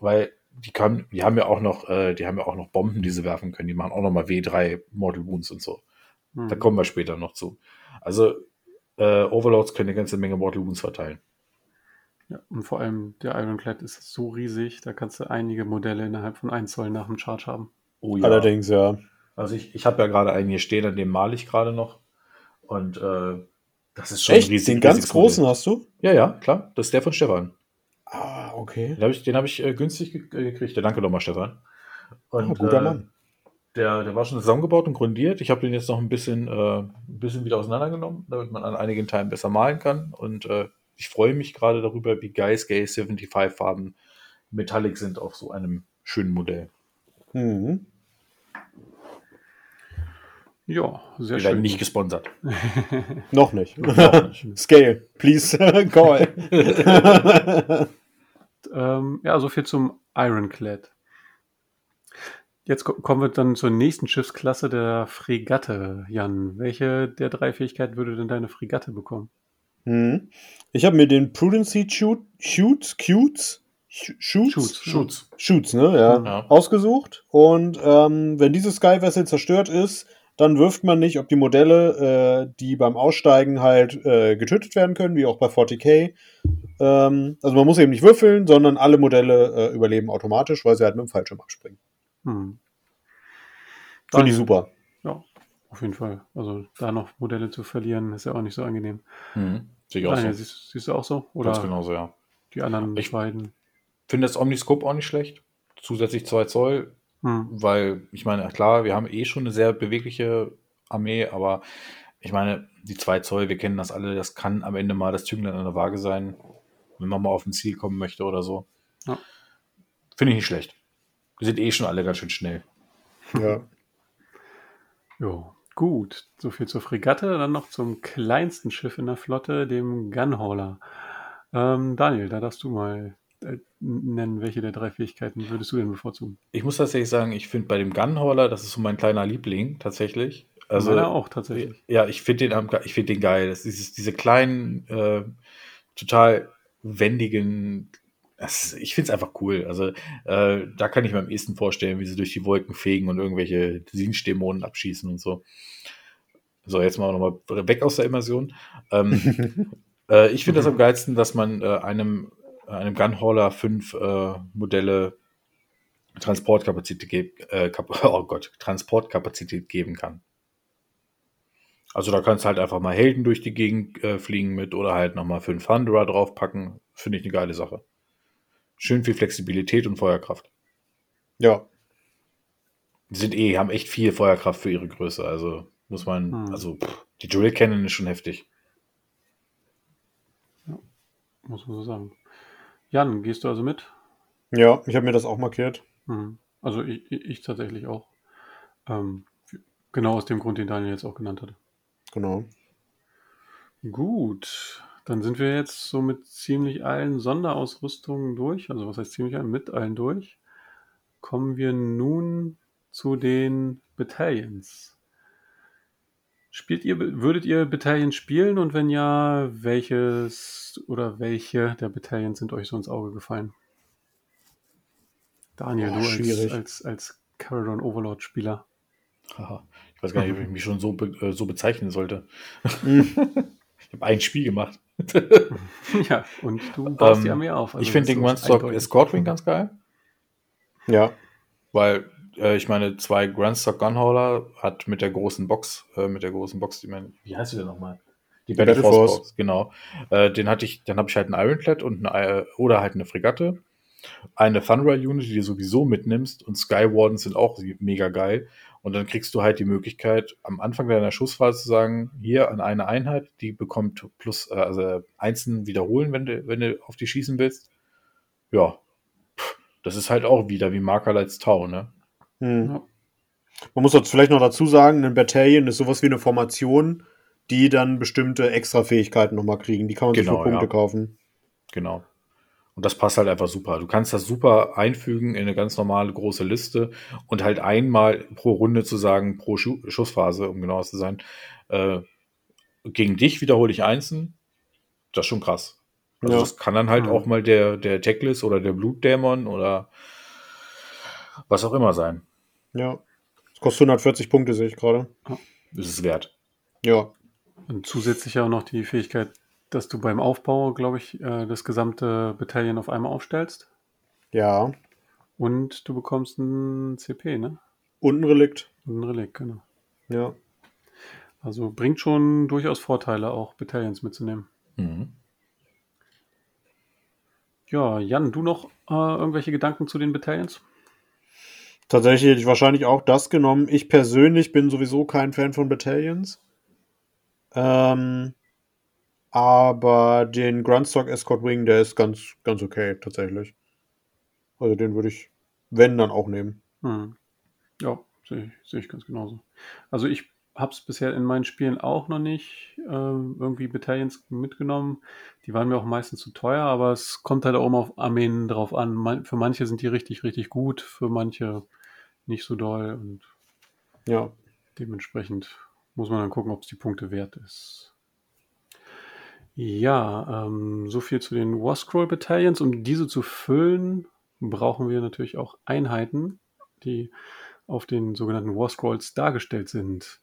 S3: Weil die, kann, die haben ja auch noch, äh, die haben ja auch noch Bomben, die sie werfen können. Die machen auch nochmal W3 Mortal Wounds und so.
S1: Hm.
S3: Da kommen wir später noch zu. Also äh, Overlords können eine ganze Menge Mortal Wounds verteilen.
S1: Ja, und vor allem der Ironclad ist so riesig, da kannst du einige Modelle innerhalb von 1 Zoll nach dem Charge haben.
S3: Oh
S2: Allerdings, ja.
S3: Also ich, ich habe ja gerade einen hier stehen, an dem male ich gerade noch. Und äh, das ist schon
S2: Echt?
S3: riesig.
S2: Den ganz großen
S3: Modell.
S2: hast du?
S3: Ja, ja, klar. Das ist der von Stefan.
S2: Ah, okay.
S3: Den habe ich, den hab ich äh, günstig ge äh, gekriegt. Ja, danke nochmal, Stefan. Und,
S2: Ah, guter
S3: äh,
S2: Mann.
S3: Der, der war schon zusammengebaut und grundiert. Ich habe den jetzt noch ein bisschen, äh, ein bisschen wieder auseinandergenommen, damit man an einigen Teilen besser malen kann. Und äh, ich freue mich gerade darüber, wie geil Gay 75 Farben Metallic sind auf so einem schönen Modell.
S2: Mhm.
S1: Ja, sehr
S3: Wir werden
S1: schön.
S3: nicht gesponsert.
S2: Noch nicht.
S3: Noch nicht.
S2: Scale, please call.
S1: Ähm, ja, so viel zum Ironclad. Jetzt ko- kommen wir dann zur nächsten Schiffsklasse der Fregatte. Jan, welche der drei Fähigkeiten würde denn deine Fregatte bekommen?
S2: Mhm. Ich habe mir den Prudency Shoot, Shoots, Cutes, Sh- Shoots,
S1: Shoots.
S3: Schutz.
S2: Shoots, ne, ja,
S3: Ja.
S2: ausgesucht. Und ähm, wenn dieses Sky Vessel zerstört ist, dann wirft man nicht, ob die Modelle, äh, die beim Aussteigen halt äh, getötet werden können, wie auch bei 40k. Ähm, also man muss eben nicht würfeln, sondern alle Modelle äh, überleben automatisch, weil sie halt mit dem Fallschirm abspringen.
S1: Hm.
S2: Finde ich super.
S1: Ja, auf jeden Fall. Also da noch Modelle zu verlieren, ist ja auch nicht so angenehm.
S3: Mhm. Sehe ich auch
S1: Daniel,
S3: so.
S1: siehst, siehst du auch so? Oder
S3: Ganz genauso, ja.
S1: die anderen
S3: Ich-
S1: beiden?
S3: Finde das Omniscope auch nicht schlecht. Zusätzlich 2 Zoll,
S1: Hm.
S3: weil ich meine, klar, wir haben eh schon eine sehr bewegliche Armee, aber ich meine, die 2 Zoll, wir kennen das alle, das kann am Ende mal das Zünglein an der Waage sein, wenn man mal auf ein Ziel kommen möchte oder so.
S1: Ja.
S3: Finde ich nicht schlecht. Die sind eh schon alle ganz schön schnell.
S2: Ja.
S1: Jo, gut. So viel zur Fregatte. Dann noch zum kleinsten Schiff in der Flotte, dem Gunhauler. Ähm, Daniel, da darfst du mal nennen, welche der drei Fähigkeiten würdest du denn bevorzugen?
S3: Ich muss tatsächlich sagen, ich finde bei dem Gunhauler, das ist so mein kleiner Liebling tatsächlich. Also
S1: Meiner auch tatsächlich.
S3: Ja, ich finde den, ich finde den geil. Das ist diese kleinen, äh, total wendigen. Ist- ich finde es einfach cool. Also äh, da kann ich mir am ehesten vorstellen, wie sie durch die Wolken fegen und irgendwelche Sinch-Dämonen abschießen und so. So, jetzt mal nochmal weg aus der Immersion. Ähm, äh, ich finde das am geilsten, dass man äh, einem, einem Gunhauler fünf äh, Modelle Transportkapazität, ge- äh, oh Gott, Transportkapazität geben kann. Also da kannst du halt einfach mal Helden durch die Gegend äh, fliegen mit oder halt nochmal fünf Thunderer draufpacken. Finde ich eine geile Sache. Schön viel Flexibilität und Feuerkraft.
S2: Ja.
S3: Die sind eh, haben echt viel Feuerkraft für ihre Größe. Also muss man,
S1: Hm.
S3: also pff, die Drill Cannon ist schon heftig.
S1: Muss man so sagen. Jan, gehst du also mit?
S2: Ja, ich habe mir das auch markiert.
S1: Mhm. Also ich, ich, ich tatsächlich auch. Ähm, genau aus dem Grund, den Daniel jetzt auch genannt hatte.
S2: Genau.
S1: Gut, dann sind wir jetzt so mit ziemlich allen Sonderausrüstungen durch. Also was heißt ziemlich allen? Mit allen durch. Kommen wir nun zu den Battalions. Spielt ihr, würdet ihr Battalions spielen und wenn ja, welches oder welche der Battalions sind euch so ins Auge gefallen? Daniel,
S2: Boah,
S1: du als,
S2: schwierig.
S1: als, als Caradon Overlord Spieler.
S3: Haha. Ich weiß gar nicht, ob ich mich schon so, be äh, so bezeichnen sollte.
S2: Mhm.
S3: ich habe ein Spiel gemacht.
S1: ja, und du baust
S3: Ähm,
S1: die Armee auf. Also
S3: ich finde den
S1: ist
S3: One-Stock
S1: eindeutig.
S3: Escort Wing ganz geil.
S2: Ja.
S3: Weil, äh, ich meine, zwei Grandstock Gunhauler hat mit der großen Box, äh, mit der großen Box, die man, wie heißt die denn nochmal? Die
S2: Battle
S3: Battle Force. Box, genau. Äh, den hatte ich, dann habe ich halt einen Ironclad und eine, äh, oder halt eine Fregatte. Eine Thunderer Unit, die du sowieso mitnimmst und Skywardens sind auch mega geil. Und dann kriegst du halt die Möglichkeit, am Anfang deiner Schussphase zu sagen, hier an eine Einheit, die bekommt plus, äh, also einzeln wiederholen, wenn du, wenn du auf die schießen willst. Ja, das ist halt auch wieder wie Marker als Tau, ne?
S2: Hm.
S1: Ja.
S2: Man muss jetzt vielleicht noch dazu sagen, ein Battalion ist sowas wie eine Formation, die dann bestimmte Extra-Fähigkeiten nochmal kriegen. Die kann man sich
S3: Genau,
S2: für Punkte
S3: ja.
S2: kaufen.
S3: Genau. Und das passt halt einfach super. Du kannst das super einfügen in eine ganz normale große Liste und halt einmal pro Runde zu sagen, pro Schu Schussphase, um genauer zu sein, äh, gegen dich wiederhole ich einzeln. Das ist schon krass. Also
S2: Ja.
S3: das kann dann halt
S1: Mhm.
S3: auch mal der, der Teclis oder der Blutdämon oder was auch immer sein.
S2: Ja. Das kostet 140 Punkte, sehe ich gerade.
S3: Das ist es wert.
S2: Ja.
S1: Und zusätzlich auch noch die Fähigkeit, dass du beim Aufbau, glaube ich, äh, das gesamte Bataillon auf einmal aufstellst.
S2: Ja.
S1: Und du bekommst ein CP, ne?
S2: Und ein Relikt.
S1: Und ein Relikt, genau.
S2: Ja.
S1: Also bringt schon durchaus Vorteile, auch Bataillons mitzunehmen.
S3: Mhm.
S1: Ja, Jan, du noch äh, irgendwelche Gedanken zu den Bataillons?
S2: Tatsächlich hätte ich wahrscheinlich auch das genommen. Ich persönlich bin sowieso kein Fan von Battalions. Ähm, aber den Grundstock Escort Wing, der ist ganz, ganz okay, tatsächlich. Also den würde ich, wenn, dann auch nehmen.
S1: Hm. Ja, sehe ich, sehe ich ganz genauso. Also ich habe es bisher in meinen Spielen auch noch nicht äh, irgendwie Bataillons mitgenommen. Die waren mir auch meistens zu teuer, aber es kommt halt auch immer auf Armeen drauf an. Man, für manche sind die richtig, richtig gut, für manche nicht so doll und
S2: Ja.
S1: dementsprechend muss man dann gucken, ob es die Punkte wert ist. Ja, ähm, so viel zu den War Scroll Battalions. Um diese zu füllen, brauchen wir natürlich auch Einheiten, die auf den sogenannten War Scrolls dargestellt sind.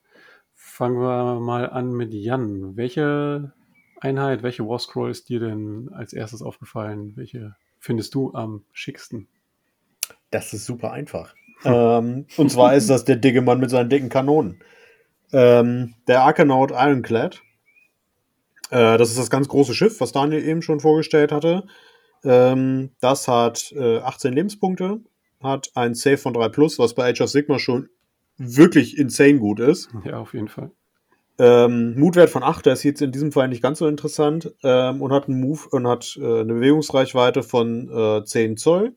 S1: Fangen wir mal an mit Jan. Welche Einheit, welche War Scroll ist dir denn als erstes aufgefallen? Welche findest du am schicksten?
S2: Das ist super einfach. Ähm, und zwar ist das der dicke Mann mit seinen dicken Kanonen. Ähm, der Arcanaut Ironclad. Äh, das ist das ganz große Schiff, was Daniel eben schon vorgestellt hatte. Ähm, das hat äh, 18 Lebenspunkte, hat ein Save von 3 Plus, was bei Age of Sigma schon wirklich insane gut ist.
S1: Ja, auf jeden Fall.
S2: Ähm, Mutwert von 8, der ist jetzt in diesem Fall nicht ganz so interessant ähm, und hat einen Move und hat äh, eine Bewegungsreichweite von äh, 10 Zoll.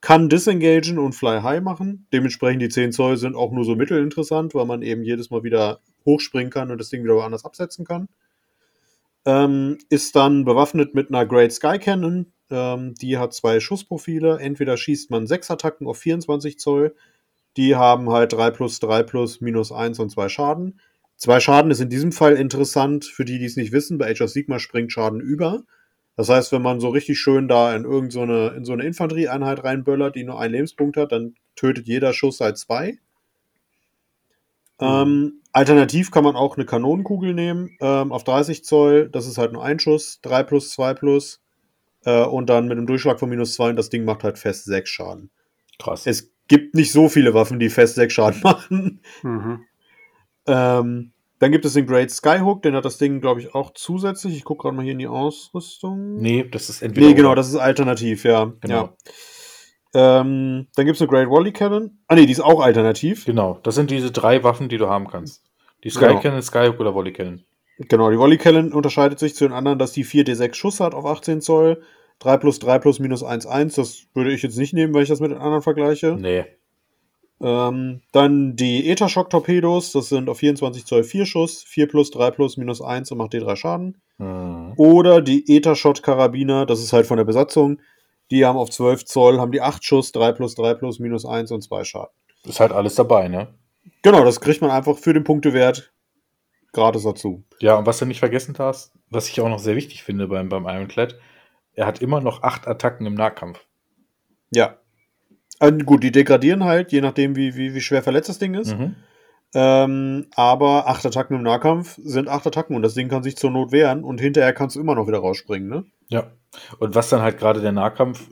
S2: Kann disengagen und fly high machen. Dementsprechend die 10 Zoll sind auch nur so mittelinteressant, weil man eben jedes Mal wieder hochspringen kann und das Ding wieder woanders absetzen kann. Ähm, ist dann bewaffnet mit einer Great Sky Cannon. Ähm, die hat zwei Schussprofile. Entweder schießt man 6 Attacken auf 24 Zoll. Die haben halt 3 plus 3 plus minus 1 und 2 Schaden. Zwei Schaden ist in diesem Fall interessant für die, die es nicht wissen. Bei Age of Sigma springt Schaden über. Das heißt, wenn man so richtig schön da in irgendeine so eine, in so eine Infanterieeinheit reinböllert, die nur einen Lebenspunkt hat, dann tötet jeder Schuss halt zwei. Ähm, alternativ kann man auch eine Kanonenkugel nehmen ähm, auf 30 Zoll. Das ist halt nur ein Schuss, 3 plus, 2 plus. Äh, und dann mit einem Durchschlag von minus 2 und das Ding macht halt fest 6 Schaden.
S3: Krass.
S2: Es gibt nicht so viele Waffen, die fest 6 Schaden machen.
S1: Mhm.
S2: Ähm, dann gibt es den Great Skyhook, den hat das Ding, glaube ich, auch zusätzlich. Ich gucke gerade mal hier in die Ausrüstung.
S3: nee, das ist entweder.
S2: Nee, genau, das ist alternativ, ja.
S3: Genau.
S2: ja. Ähm, dann gibt es eine Great Wally Cannon. Ah, nee, die ist auch alternativ.
S3: Genau, das sind diese drei Waffen, die du haben kannst. Die Sky
S2: Genau.
S3: Cannon, Skyhook oder Volley Cannon.
S2: Genau, die Wally Cannon unterscheidet sich zu den anderen, dass die 4d6 Schuss hat auf 18 Zoll. 3 plus 3 plus minus 1, 1. Das würde ich jetzt nicht nehmen, weil ich das mit den anderen vergleiche.
S3: Nee.
S2: Ähm, dann die Ether-Shock-Torpedos. Das sind auf 24 Zoll 4 Schuss. 4 plus 3 plus minus 1 und macht D3 Schaden.
S3: Mhm.
S2: Oder die Ether-Shot-Karabiner. Das ist halt von der Besatzung. Die haben auf 12 Zoll, haben die 8 Schuss, 3 plus 3 plus minus 1 und 2 Schaden.
S3: Ist halt alles dabei, ne?
S2: Genau, das kriegt man einfach für den Punktewert gratis dazu.
S3: Ja, und was du nicht vergessen hast, was ich auch noch sehr wichtig finde beim, beim Ironclad, er hat immer noch acht Attacken im Nahkampf.
S2: Ja. Also gut, die degradieren halt, je nachdem, wie, wie, wie schwer verletzt das Ding ist.
S3: Mhm.
S2: Ähm, aber 8 Attacken im Nahkampf sind 8 Attacken und das Ding kann sich zur Not wehren und hinterher kannst du immer noch wieder rausspringen, ne?
S3: Ja. Und was dann halt gerade der Nahkampf,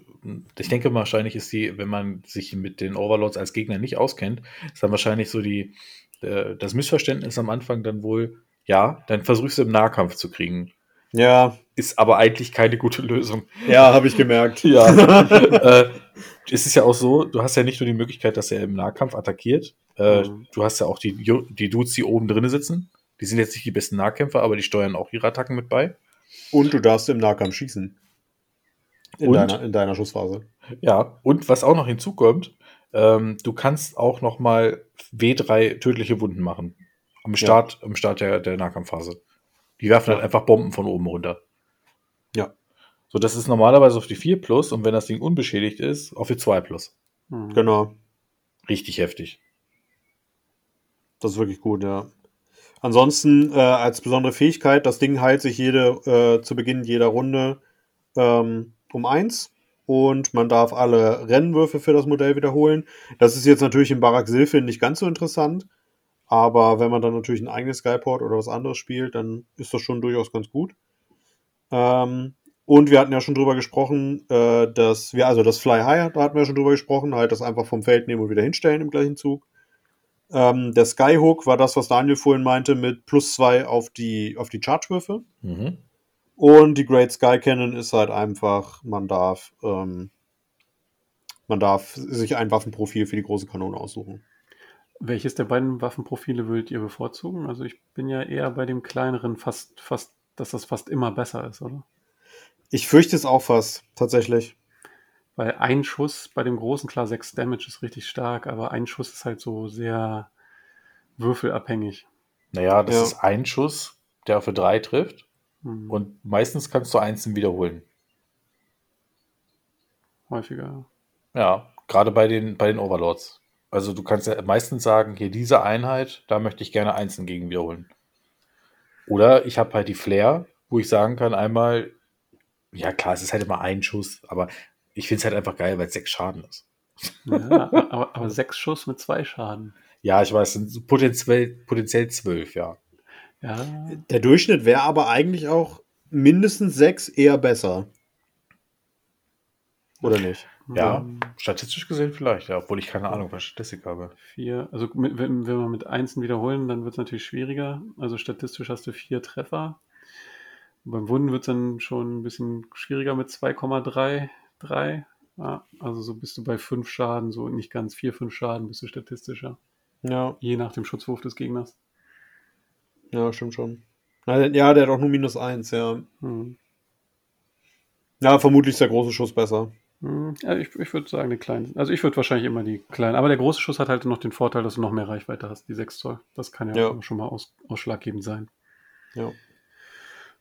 S3: ich denke wahrscheinlich ist die, wenn man sich mit den Overlords als Gegner nicht auskennt, ist dann wahrscheinlich so die, äh, das Missverständnis am Anfang dann wohl, ja, dann versuchst du im Nahkampf zu kriegen.
S2: Ja,
S3: Ist aber eigentlich keine gute Lösung.
S2: ja, habe ich gemerkt.
S3: Ja. äh, es ist ja auch so, du hast ja nicht nur die Möglichkeit, dass er im Nahkampf attackiert. Äh,
S1: Mhm.
S3: Du hast ja auch die, die Dudes, die oben drin sitzen. Die sind jetzt nicht die besten Nahkämpfer, aber die steuern auch ihre Attacken mit bei.
S2: Und du darfst im Nahkampf schießen. In,
S3: Und?
S2: deiner, in deiner Schussphase.
S3: Ja, und was auch noch hinzukommt, Ähm, du kannst auch noch mal W3 tödliche Wunden machen. Am Start, am Start der, der Nahkampfphase. Die werfen halt einfach Bomben von oben runter.
S2: Ja.
S3: So, das ist normalerweise auf die 4 plus und wenn das Ding unbeschädigt ist, auf die 2 plus.
S1: Mhm.
S2: Genau.
S3: Richtig heftig.
S2: Das ist wirklich gut, ja. Ansonsten äh, als besondere Fähigkeit, das Ding heilt sich jede, äh, zu Beginn jeder Runde ähm, um eins und man darf alle Rennwürfe für das Modell wiederholen. Das ist jetzt natürlich im Barak Silphin nicht ganz so interessant, aber wenn man dann natürlich ein eigenes Skyport oder was anderes spielt, dann ist das schon durchaus ganz gut. Ähm, und wir hatten ja schon drüber gesprochen, äh, dass wir, also das Fly High, da hatten wir schon drüber gesprochen, halt das einfach vom Feld nehmen und wieder hinstellen im gleichen Zug. Ähm, der Skyhook war das, was Daniel vorhin meinte, mit plus zwei auf die, auf die Chargewürfe.
S3: Mhm.
S2: Und die Great Sky Cannon ist halt einfach, man darf, ähm, man darf sich ein Waffenprofil für die große Kanone aussuchen.
S1: Welches der beiden Waffenprofile würdet ihr bevorzugen? Also ich bin ja eher bei dem kleineren fast, fast, dass das fast immer besser ist, oder?
S2: Ich fürchte es auch fast, tatsächlich.
S1: Weil ein Schuss bei dem großen, klar, 6 Damage ist richtig stark, aber ein Schuss ist halt so sehr würfelabhängig.
S3: Naja, das
S2: Ja.
S3: ist ein Schuss, der für 3 trifft.
S1: Hm,
S3: Und meistens kannst du einzeln wiederholen.
S1: häufiger.
S3: Ja, gerade bei den, bei den Overlords. Also du kannst ja meistens sagen, hier diese Einheit, da möchte ich gerne einzeln gegen wiederholen. Oder ich habe halt die Flair, wo ich sagen kann, einmal, ja klar, es ist halt immer ein Schuss, aber ich finde es halt einfach geil, weil es sechs Schaden ist.
S1: Ja, aber, aber sechs Schuss mit zwei Schaden.
S3: Ja, ich weiß, sind potenziell, potenziell zwölf, ja.
S1: Ja,
S2: Der Durchschnitt wäre aber eigentlich auch mindestens sechs eher besser. Oder nicht?
S3: Ja,
S1: ähm,
S3: statistisch gesehen vielleicht, ja, obwohl ich keine Ahnung von Statistik habe.
S1: vier. Also mit, wenn, wenn wir mit Einsen wiederholen, dann wird es natürlich schwieriger. Also statistisch hast du vier Treffer. Beim Wunden wird es dann schon ein bisschen schwieriger mit 2,33. Ja, also so bist du bei fünf Schaden, so nicht ganz vier, fünf Schaden bist du statistischer.
S2: Ja,
S1: Je nach dem Schutzwurf des Gegners.
S2: ja, stimmt schon. Ja, der hat auch nur minus eins, ja.
S1: Hm.
S2: Ja, vermutlich ist der große Schuss besser.
S1: Ja, ich, ich würde sagen, den kleinen. Also ich würde wahrscheinlich immer die kleinen. Aber der große Schuss hat halt noch den Vorteil, dass du noch mehr Reichweite hast, die 6 Zoll. Das kann ja,
S2: Ja.
S1: schon mal aus, ausschlaggebend sein.
S2: Ja.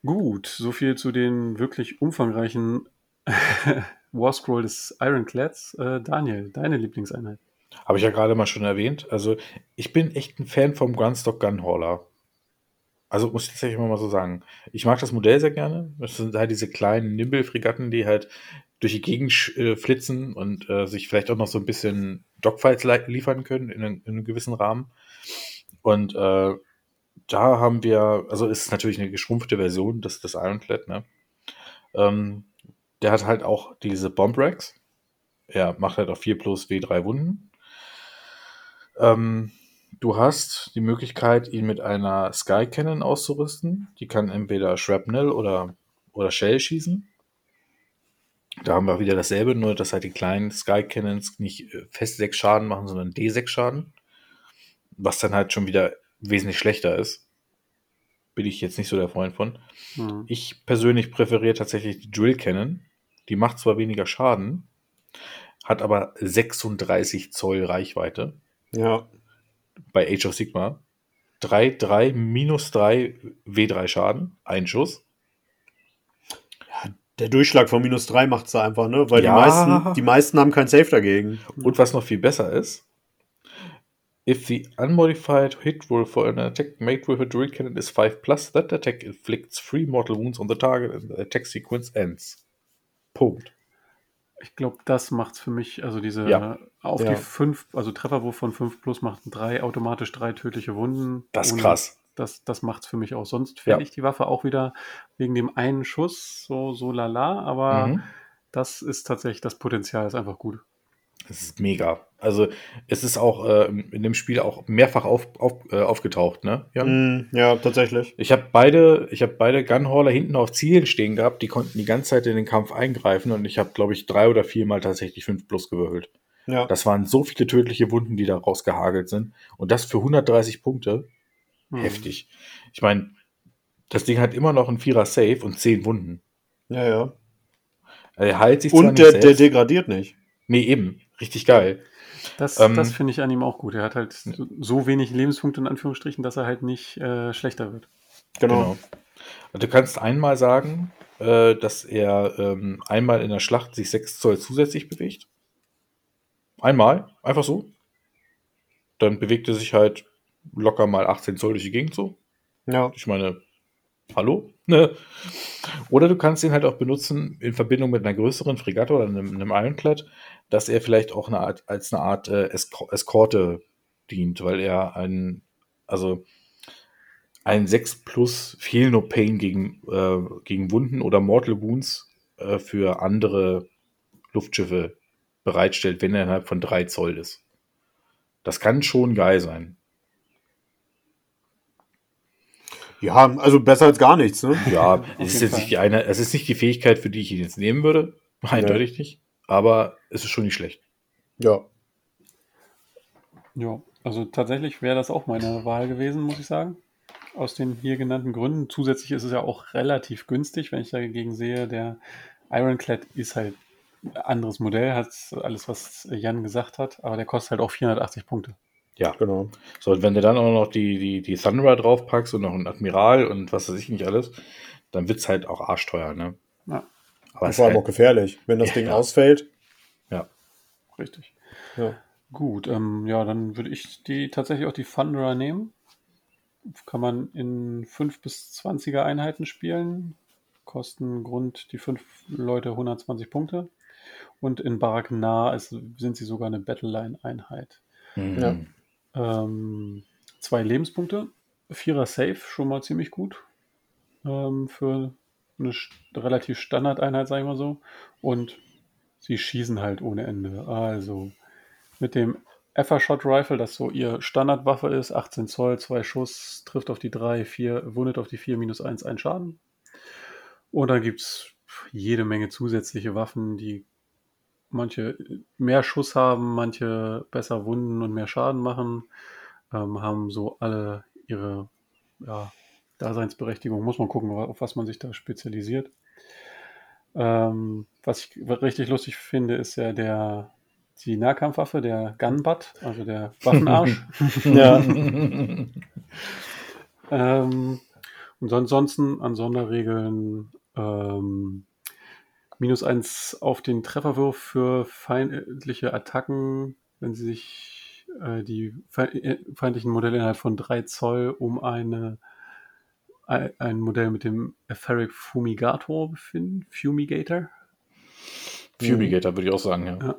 S1: Gut, so viel zu den wirklich umfangreichen Warscroll des Ironclads. Äh, Daniel, deine Lieblingseinheit.
S3: Habe ich ja gerade mal schon erwähnt. Also, ich bin echt ein Fan vom Gunstock Gunhauler. Also, muss ich tatsächlich mal so sagen. Ich mag das Modell sehr gerne. Das sind halt diese kleinen Nimble-Fregatten, die halt durch die Gegend äh, flitzen und äh, sich vielleicht auch noch so ein bisschen Dogfights li- liefern können in, einem- in einem gewissen Rahmen. Und äh, da haben wir, also ist natürlich eine geschrumpfte Version des, des Ironclad, ne? Ähm, der hat halt auch diese Bomb Racks. Er macht halt auf 4 plus W3 Wunden. Ähm, du hast die Möglichkeit, ihn mit einer Sky Cannon auszurüsten. Die kann entweder Shrapnel oder, oder Shell schießen. Da haben wir wieder dasselbe, nur dass halt die kleinen Sky Cannons nicht äh, fest 6 Schaden machen, sondern D6 Schaden. Was dann halt schon wieder wesentlich schlechter ist. Bin ich jetzt nicht so der Freund von.
S1: Hm.
S3: Ich persönlich präferiere tatsächlich die Drill Cannon. Die macht zwar weniger Schaden, hat aber 36 Zoll Reichweite
S2: Ja.
S3: bei Age of Sigma. 3, 3, minus 3 W3 Schaden, ein Schuss.
S2: Der Durchschlag von minus drei macht es einfach, ne? Weil
S3: Ja.
S2: die, meisten, die meisten haben kein Safe dagegen.
S3: Und was noch viel besser ist, if the unmodified hit roll for an attack made with a drill cannon is 5 plus, that attack inflicts 3 mortal wounds on the target and the attack sequence ends. Punkt.
S1: Ich glaube, das macht's für mich, also diese
S3: Ja.
S1: auf
S2: Ja.
S1: die 5, also Trefferwurf von 5 plus macht drei, automatisch drei tödliche Wunden.
S3: Das ist krass.
S1: Das, das macht's für mich aus. Sonst fände
S3: Ja.
S1: ich die Waffe auch wieder wegen dem einen Schuss so, so lala, aber
S3: Mhm.
S1: das ist tatsächlich, das Potenzial ist einfach gut.
S3: Das ist mega. Also es ist auch äh, in dem Spiel auch mehrfach auf, auf, äh, aufgetaucht, ne? Jan?
S2: Mm, ja, tatsächlich.
S3: Ich habe beide, ich habe beide Gunhauler hinten auf Zielen stehen gehabt, die konnten die ganze Zeit in den Kampf eingreifen und ich habe, glaube ich, drei oder viermal tatsächlich 5 plus gewürfelt.
S2: Ja.
S3: Das waren so viele tödliche Wunden, die da rausgehagelt sind. Und das für 130 Punkte.
S1: Hm.
S3: Heftig. Ich meine, das Ding hat immer noch einen Vierer Safe und 10 Wunden.
S2: Ja, ja.
S3: Er heilt sich
S2: Und der, der degradiert nicht.
S3: nee, eben. Richtig geil.
S1: Das,
S3: Ähm,
S1: das finde ich an ihm auch gut. Er hat halt so- so wenig Lebenspunkte in Anführungsstrichen, dass er halt nicht äh, schlechter wird.
S2: Genau.
S3: Genau. Du kannst einmal sagen, äh, dass er ähm, einmal in der Schlacht sich 6 Zoll zusätzlich bewegt. Einmal, einfach so. Dann bewegt er sich halt locker mal 18 Zoll durch die Gegend so.
S2: Ja.
S3: Ich meine, hallo? Ne? Oder du kannst ihn halt auch benutzen in Verbindung mit einer größeren Fregatte oder einem, einem Ironclad, dass er vielleicht auch eine Art, als eine Art äh, Esco- Eskorte dient, weil er ein, also ein 6 plus Feel No Pain gegen, äh, gegen Wunden oder Mortal Wounds äh, für andere Luftschiffe bereitstellt, wenn er innerhalb von 3 Zoll ist. Das kann schon geil sein.
S2: Ja, also besser als gar nichts, ne?
S3: Ja, es ist jetzt nicht die eine, es ist nicht die Fähigkeit, für die ich ihn jetzt nehmen würde. Eindeutig nicht. Aber es ist schon nicht schlecht.
S2: Ja.
S1: Ja, also tatsächlich wäre das auch meine Wahl gewesen, muss ich sagen. Aus den hier genannten Gründen. Zusätzlich ist es ja auch relativ günstig, wenn ich dagegen sehe, der Ironclad ist halt ein anderes Modell, hat alles, was Jan gesagt hat, aber der kostet halt auch 480 Punkte.
S3: Ja.
S2: Genau.
S3: So, und wenn du dann auch noch die, die, die Thunderer draufpackst und noch einen Admiral und was weiß ich nicht alles, dann wird es halt auch arschteuer, ne?
S1: Ja,
S3: Aber
S2: Und
S3: es
S2: vor
S3: ist
S2: allem auch gefährlich. Wenn das
S3: Ja,
S2: Ding
S3: ja.
S2: ausfällt.
S3: ja.
S1: richtig.
S2: Ja.
S1: Gut, ähm, ja, dann würde ich die tatsächlich auch die Thunderer nehmen. Kann man in 5 bis 20er Einheiten spielen. Kosten Grund die 5 Leute 120 Punkte. Und in Barak Nah ist, sind sie sogar eine Battleline-Einheit.
S3: Mhm.
S2: Ja.
S1: Ähm, zwei Lebenspunkte. Vierer Safe, schon mal ziemlich gut. Ähm, für eine relativ Standardeinheit, sag ich mal so. Und sie schießen halt ohne Ende. Also mit dem Effershot Rifle, das so ihr Standardwaffe ist, 18 Zoll, zwei Schuss, trifft auf die 3, 4, wundet auf die 4, minus 1, ein Schaden. Und dann gibt es jede Menge zusätzliche Waffen, die manche mehr Schuss haben, manche besser wunden und mehr Schaden machen, ähm, haben so alle ihre ja, Daseinsberechtigung. Muss man gucken, auf was man sich da spezialisiert. Ähm, was ich richtig lustig finde, ist ja der die Nahkampfwaffe, der Gunbutt, also der Waffenarsch.
S2: Ja.
S1: ähm, und ansonsten an Sonderregeln ähm, minus eins auf den Trefferwurf für feindliche Attacken, wenn sie sich äh, die äh, feindlichen Modelle innerhalb von 3 Zoll um eine ein ein Modell mit dem Etheric Fumigator befinden. Fumigator.
S3: Fumigator würde ich auch sagen, ja.
S1: Ja.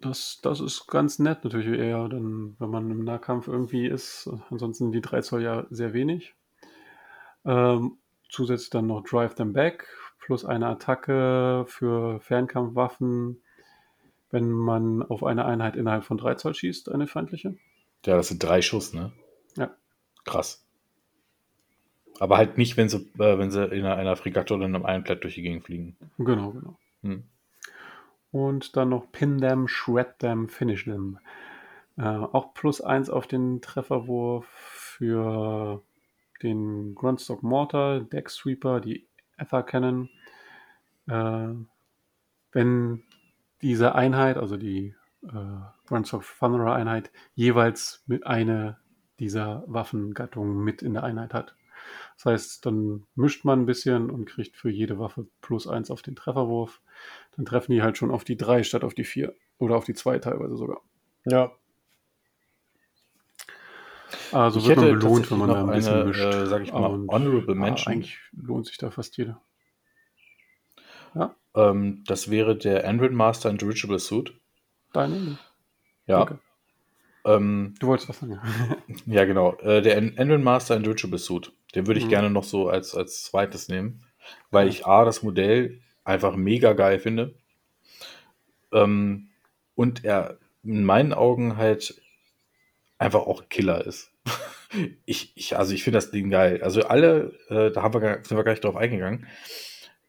S1: Das, das ist ganz nett natürlich eher, dann, wenn man im Nahkampf irgendwie ist. Ansonsten die 3 Zoll ja sehr wenig. Ähm, zusätzlich dann noch Drive Them Back plus eine Attacke für Fernkampfwaffen, wenn man auf eine Einheit innerhalb von 3 Zoll schießt, eine feindliche.
S3: Ja, das sind drei Schuss, ne?
S1: Ja.
S3: Krass. Aber halt nicht, wenn sie, äh, wenn sie in einer, Fregatte oder in einem Ironclad durch die Gegend fliegen.
S1: Genau, genau.
S3: Hm.
S1: Und dann noch Pin Them, Shred Them, Finish Them. Äh, auch plus eins auf den Trefferwurf für den Grundstock Mortar, Deck Sweeper, die Ether Cannon. Äh, wenn diese Einheit, also die äh, Grundstock Thunderer Einheit, jeweils mit eine dieser Waffengattungen mit in der Einheit hat. Das heißt, dann mischt man ein bisschen und kriegt für jede Waffe plus eins auf den Trefferwurf. Dann treffen die halt schon auf die drei statt auf die vier. Oder auf die zwei teilweise sogar.
S2: Ja.
S1: Also
S3: Ich
S1: wird man
S3: hätte
S1: belohnt, wenn man da ein bisschen
S3: noch
S1: mischt.
S3: eine, äh, sag ich mal,
S1: Und,
S3: honorable
S1: ja,
S3: Mention.
S1: eigentlich lohnt sich da fast jeder.
S3: Ähm, das wäre der Android Master in Dirigible Suit.
S1: Deine?
S3: Ja.
S1: Okay.
S3: Ähm,
S1: Du wolltest was sagen.
S3: ja, genau. Äh, der An- Android Master in Dirigible Suit. Den würde ich
S1: Mhm.
S3: gerne noch so als, als zweites nehmen, weil ich A, das Modell einfach mega geil finde. Ähm, und er in meinen Augen halt einfach auch Killer ist. Ich, ich, also ich finde das Ding geil. Also alle, äh, da haben wir, gar- sind wir gar nicht drauf eingegangen,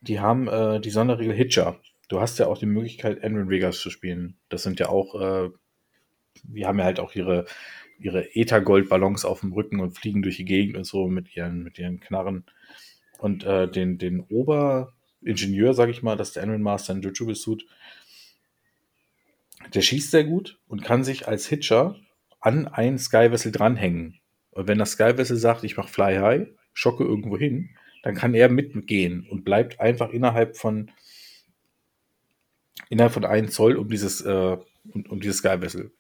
S3: die haben äh, die Sonderregel Hitcher. Du hast ja auch die Möglichkeit, Android Vegas zu spielen. Das sind ja auch, äh, die haben ja halt auch ihre, ihre Ethergold-Ballons auf dem Rücken und fliegen durch die Gegend und so mit ihren, mit ihren Knarren. Und äh, den, den Oberingenieur, sag ich mal, das ist der Android Master in Jujube Suit, Der schießt sehr gut und kann sich als Hitcher an ein Sky Vessel dranhängen. Und wenn das Sky Vessel sagt, ich mache Fly High, schocke irgendwo hin, dann kann er mitgehen und bleibt einfach innerhalb von innerhalb von einem Zoll um dieses, äh, um, um dieses Sky Vessel.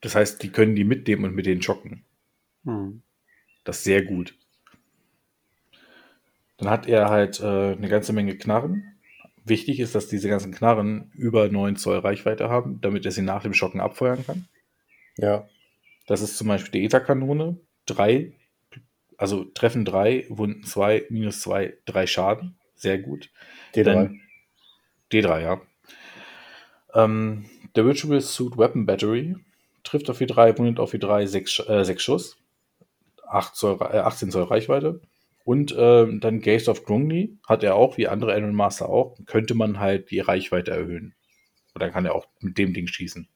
S3: Das heißt, die können die mitnehmen und mit denen schocken.
S1: Hm.
S3: Das ist sehr gut. Dann hat er halt äh, eine ganze Menge Knarren. Wichtig ist, dass diese ganzen Knarren über 9 Zoll Reichweite haben, damit er sie nach dem Schocken abfeuern kann.
S2: Ja.
S3: Das ist zum Beispiel die Ether-Kanone. Drei, also Treffen 3, Wunden 2, minus 2, 3 Schaden. Sehr gut.
S2: D3.
S3: Dann- D3, ja. Ähm, der Virtual Suit Weapon Battery trifft auf E3, wundet auf E3 6, äh, 6 Schuss. 8 Zoll, äh, 18 Zoll Reichweite. Und ähm, dann Gaze of Grungni hat er auch, wie andere Iron Master auch, könnte man halt die Reichweite erhöhen. Und dann kann er auch mit dem Ding schießen.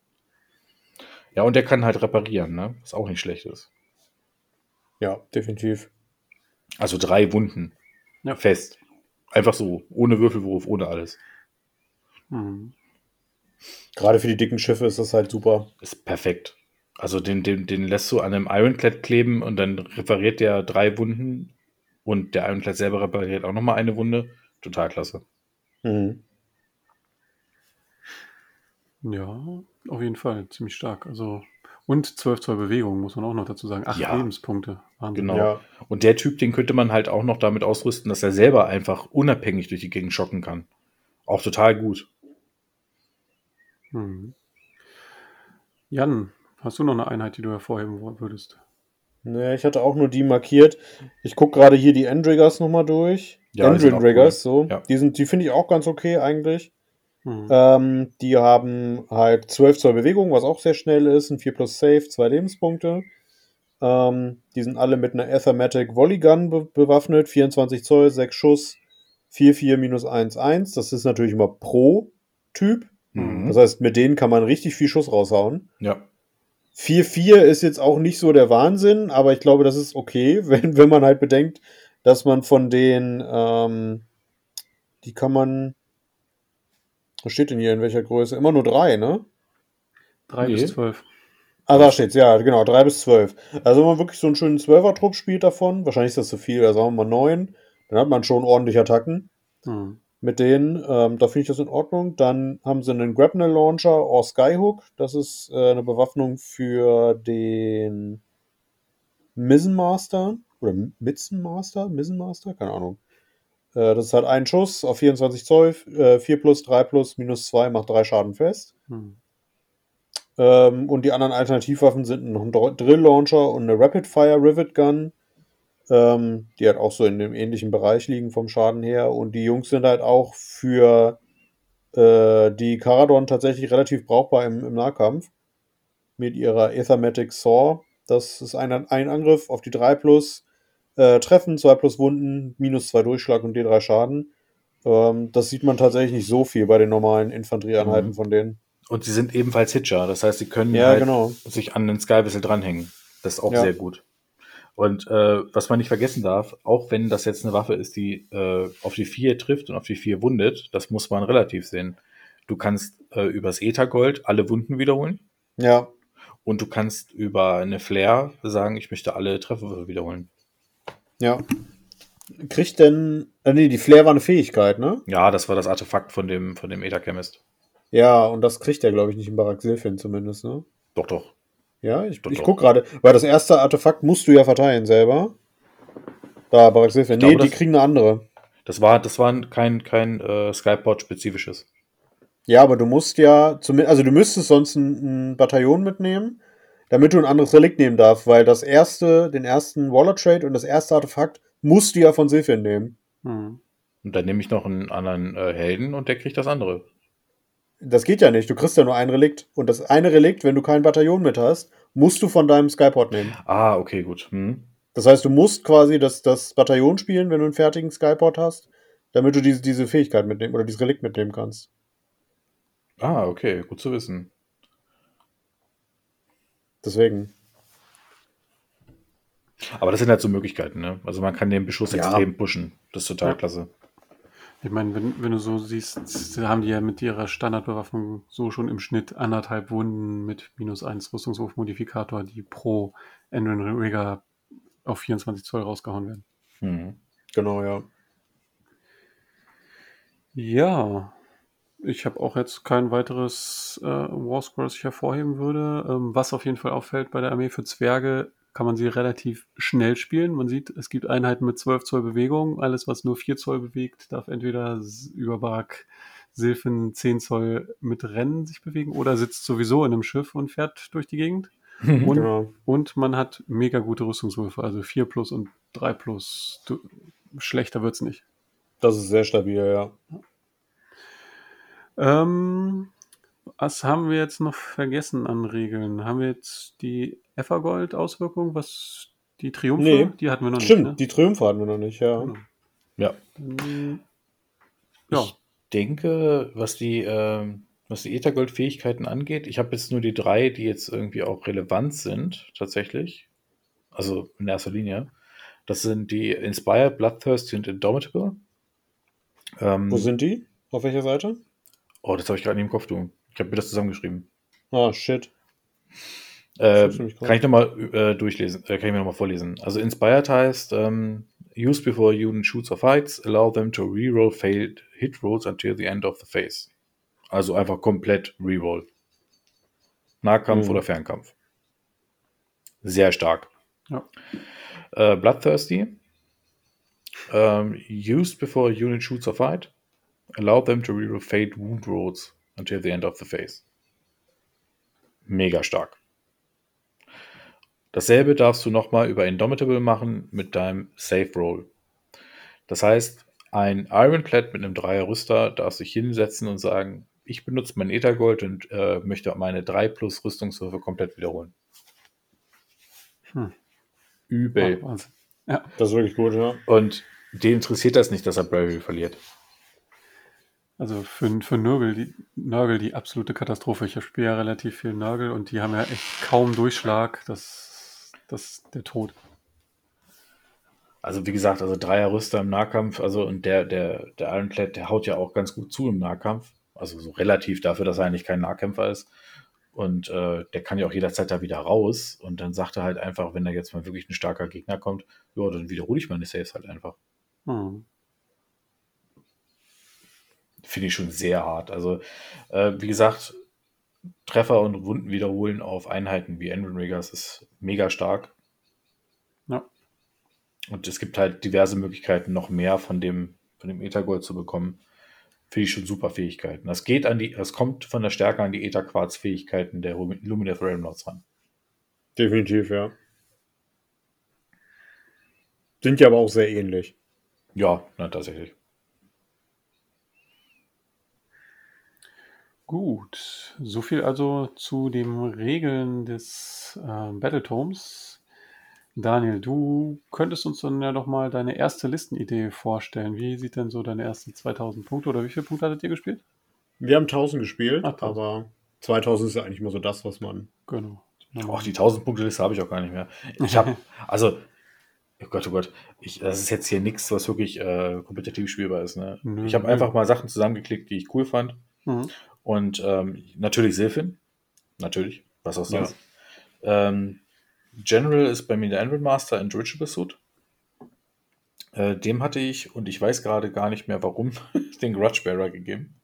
S3: Ja, und er kann halt reparieren, ne? Was auch nicht schlecht ist.
S2: Ja, definitiv.
S3: Also drei Wunden.
S1: Ja.
S3: Fest. Einfach so. Ohne Würfelwurf, ohne alles.
S1: Hm.
S2: Gerade für die dicken Schiffe ist das halt super.
S3: Ist perfekt. Also den, den, den lässt du an einem Ironclad kleben und dann repariert der drei Wunden und der Ironclad selber repariert auch nochmal eine Wunde. Total klasse.
S2: Mhm.
S1: Ja, auf jeden Fall. Ziemlich stark. Also, und 12 Zoll Bewegung, muss man auch noch dazu sagen. Acht
S3: Ja.
S1: Lebenspunkte. Wahnsinn.
S3: Genau.
S2: Ja.
S3: Und der Typ, den könnte man halt auch noch damit ausrüsten, dass er selber einfach unabhängig durch die Gegend schocken kann. Auch total gut.
S1: Hm. Jan, hast du noch eine Einheit, die du hervorheben würdest?
S2: Ne, ich hatte auch nur die markiert. Ich gucke gerade hier die Endriggers nochmal durch.
S3: Ja,
S2: Endriggers, so.
S3: Ja.
S2: Die, sind- die finde ich auch ganz okay eigentlich.
S1: Hm.
S2: Ähm, die haben halt 12 Zoll Bewegung, was auch sehr schnell ist. Ein 4 plus Safe, 2 Lebenspunkte. Ähm, die sind alle mit einer Athematic Volley Gun be bewaffnet. 24 Zoll, 6 Schuss, 4, 4 minus 1, 1. Das ist natürlich immer pro Typ.
S3: Mhm.
S2: Das heißt, mit denen kann man richtig viel Schuss raushauen.
S3: Ja.
S2: 4-4 ist jetzt auch nicht so der Wahnsinn, aber ich glaube, das ist okay, wenn, wenn man halt bedenkt, dass man von den, ähm, die kann man, was steht denn hier in welcher Größe? Immer nur drei, ne?
S1: 3
S3: Nee.
S1: bis 12.
S2: Ah, da steht's, ja, genau, drei bis zwölf. Also wenn man wirklich so einen schönen Zwölfer-Trupp spielt davon, wahrscheinlich ist das zu viel, also sagen wir mal neun, dann hat man schon ordentlich Attacken
S1: Hm.
S2: mit denen. Ähm, da finde ich das in Ordnung. Dann haben sie einen Grapnel Launcher or Skyhook. Das ist äh, eine Bewaffnung für den Mizzenmaster oder Mitzenmaster, Mizzenmaster, keine Ahnung. Äh, das ist halt ein Schuss auf 24 Zoll, äh, 4 plus, 3 plus, minus 2 macht 3 Schaden fest.
S1: Hm.
S2: Ähm, und die anderen Alternativwaffen sind noch ein Dr- Drill Launcher und eine Rapid Fire Rivet Gun, ähm, die halt auch so in dem ähnlichen Bereich liegen vom Schaden her. Und die Jungs sind halt auch für äh, die Caradon tatsächlich relativ brauchbar im, im Nahkampf mit ihrer Aethermatic Saw. Das ist ein, ein Angriff auf die 3 plus äh, Treffen, 2 plus Wunden, minus 2 Durchschlag und D3 Schaden. Ähm, das sieht man tatsächlich nicht so viel bei den normalen Infanterieeinheiten
S3: Mhm.
S2: von denen.
S3: Und sie sind ebenfalls Hitcher. Das heißt, sie können
S2: Ja,
S3: halt
S2: genau.
S3: sich an den Sky Whistle dranhängen. Das ist auch
S2: Ja.
S3: sehr gut. Und äh, was man nicht vergessen darf, auch wenn das jetzt eine Waffe ist, die äh, auf die 4 trifft und auf die 4 wundet, das muss man relativ sehen. Du kannst äh, übers Ethergold alle Wunden wiederholen
S2: Ja,
S3: und du kannst über eine Flair sagen, ich möchte alle Trefferwürfe wiederholen.
S2: Ja. Kriegt denn. Äh, nee, die Flair war eine Fähigkeit, ne?
S3: Ja, das war das Artefakt von dem, von dem Ether-Chemist.
S2: Ja, und das kriegt er, glaube ich, nicht in Barak Silfin zumindest, ne?
S3: Doch, doch.
S2: Ja, ich,
S3: Doch,
S2: ich
S3: doch.
S2: guck gerade, weil das erste Artefakt musst du ja verteilen selber. Da, Barak Silfin. Nee, die kriegen eine andere.
S3: Das war, das war kein, kein äh, Skypod-spezifisches.
S2: Ja, aber du musst ja, zumindest, also du müsstest sonst ein, ein Bataillon mitnehmen, damit du ein anderes Relikt nehmen darfst, weil das erste, den ersten Waller Trade und das erste Artefakt musst du ja von Silfin nehmen.
S1: Hm.
S3: Und dann nehme ich noch einen anderen äh, Helden und der kriegt das andere.
S2: Das geht ja nicht, du kriegst ja nur ein Relikt. Und das eine Relikt, wenn du kein Bataillon mit hast, musst du von deinem Skyport nehmen.
S3: Ah, okay, gut. Hm.
S2: Das heißt, du musst quasi das, das Bataillon spielen, wenn du einen fertigen Skyport hast, damit du diese, diese Fähigkeit mitnehmen oder dieses Relikt mitnehmen kannst.
S3: Ah, okay, gut zu wissen.
S2: Deswegen.
S3: Aber das sind halt so Möglichkeiten, ne? Also man kann den Beschuss
S2: Ja.
S3: extrem pushen. Das ist total
S1: Ja.
S3: klasse.
S1: Ich meine, wenn, wenn du so siehst, haben die ja mit ihrer Standardbewaffnung so schon im Schnitt anderthalb Wunden mit minus 1 Rüstungswurfmodifikator, die pro Endrin Rigger auf 24 Zoll rausgehauen werden.
S3: Mhm.
S2: Genau, ja.
S1: Ja, ich habe auch jetzt kein weiteres äh, Warscroll, das ich hervorheben würde. Ähm, was auf jeden Fall auffällt bei der Armee für Zwerge, kann man sie relativ schnell spielen. Man sieht, es gibt Einheiten mit 12 Zoll Bewegung. Alles, was nur 4 Zoll bewegt, darf entweder über Bark Silphen 10 Zoll mit Rennen sich bewegen oder sitzt sowieso in einem Schiff und fährt durch die Gegend. Und,
S2: Genau.
S1: und man hat mega gute Rüstungswürfe, also 4 plus und 3 plus. Du, schlechter wird's nicht.
S2: Das ist sehr stabil, ja.
S1: Ähm, was haben wir jetzt noch vergessen an Regeln? Haben wir jetzt die Evergold-Auswirkung, was die Triumphe?
S2: Nee.
S1: Die hatten wir noch
S2: Stimmt,
S1: nicht. Ne?
S2: die Triumphe hatten wir noch nicht, ja.
S1: Genau.
S3: Ja.
S1: Dann, ja,
S3: Ich denke, was die, ähm, was die Ethergold-Fähigkeiten angeht, ich habe jetzt nur die drei, die jetzt irgendwie auch relevant sind, tatsächlich. Also in erster Linie. Das sind die Inspire, Bloodthirsty und Indomitable. Ähm,
S2: Wo sind die? Auf welcher Seite?
S3: Oh, das habe ich gerade nicht im Kopf, du. Ich habe mir das zusammengeschrieben.
S2: Ah, shit.
S3: Äh, kann ich nochmal äh, durchlesen, äh, kann ich mir nochmal vorlesen. Also Inspired heißt, ähm, use before unit shoots or fights, allow them to reroll failed hit rolls until the end of the phase. Also einfach komplett reroll. Nahkampf
S2: Mhm.
S3: oder Fernkampf. Sehr stark.
S1: Ja.
S3: Äh, Bloodthirsty. Ähm, used before unit shoots or fight. Allow them to reroll failed wound rolls until the end of the phase. Mega stark. Dasselbe darfst du nochmal über Indomitable machen mit deinem Save Roll. Das heißt, ein Ironclad mit einem Dreier-Rüster darf sich hinsetzen und sagen, ich benutze mein Ethergold und äh, möchte meine 3 plus Rüstungswürfe komplett wiederholen.
S1: Hm.
S3: Übel.
S1: Wahnsinn. Ja,
S2: Das ist wirklich gut, ja.
S3: Und dem interessiert das nicht, dass er Bravery verliert.
S1: Also für, für Nörgel, die, Nörgel die absolute Katastrophe. Ich spiele ja relativ viel Nörgel und die haben ja echt kaum Durchschlag. Das, das ist der Tod.
S3: Also wie gesagt, also Dreier-Rüster im Nahkampf, also und der, der, der Ironclad, der haut ja auch ganz gut zu im Nahkampf. Also so relativ dafür, dass er eigentlich kein Nahkämpfer ist. Und äh, der kann ja auch jederzeit da wieder raus. Und dann sagt er halt einfach, wenn da jetzt mal wirklich ein starker Gegner kommt, ja, dann wiederhole ich meine Saves halt einfach.
S1: Hm.
S3: Finde ich schon sehr hart. Also, äh, wie gesagt, Treffer und Wunden wiederholen auf Einheiten wie Enron Riggers ist mega stark.
S1: Ja.
S3: Und es gibt halt diverse Möglichkeiten, noch mehr von dem, von dem Ethergold zu bekommen. Finde ich schon super Fähigkeiten. Das geht an die, das kommt von der Stärke an die Ether-Quarz-Fähigkeiten der Lumineth Realmlords ran.
S2: Definitiv, ja. Sind ja aber auch sehr ähnlich.
S3: Ja, na, tatsächlich.
S1: Gut, so viel also zu den Regeln des äh, Battletomes. Daniel, du könntest uns dann ja doch mal deine erste Listenidee vorstellen. Wie sieht denn so deine ersten 2000 Punkte oder wie viele Punkte hattet ihr gespielt?
S2: Wir haben 1000 gespielt,
S1: Ach, 1000.
S2: aber 2000 ist ja eigentlich immer so das, was man.
S1: Genau.
S3: Ach, die 1000-Punkte-Liste habe ich auch gar nicht mehr. Ich habe, also, oh Gott, oh Gott, ich, das ist jetzt hier nichts, was wirklich äh, kompetitiv spielbar ist. Ne?
S1: Nö,
S3: ich habe einfach mal Sachen zusammengeklickt, die ich cool fand.
S1: Mhm.
S3: Und ähm, natürlich Silphin. Natürlich. Was auch
S2: Ja.
S3: sonst. Ähm, General ist bei mir der Enron Master in Dirigible Suit. Äh, dem hatte ich, und ich weiß gerade gar nicht mehr warum, den Grudge Bearer gegeben.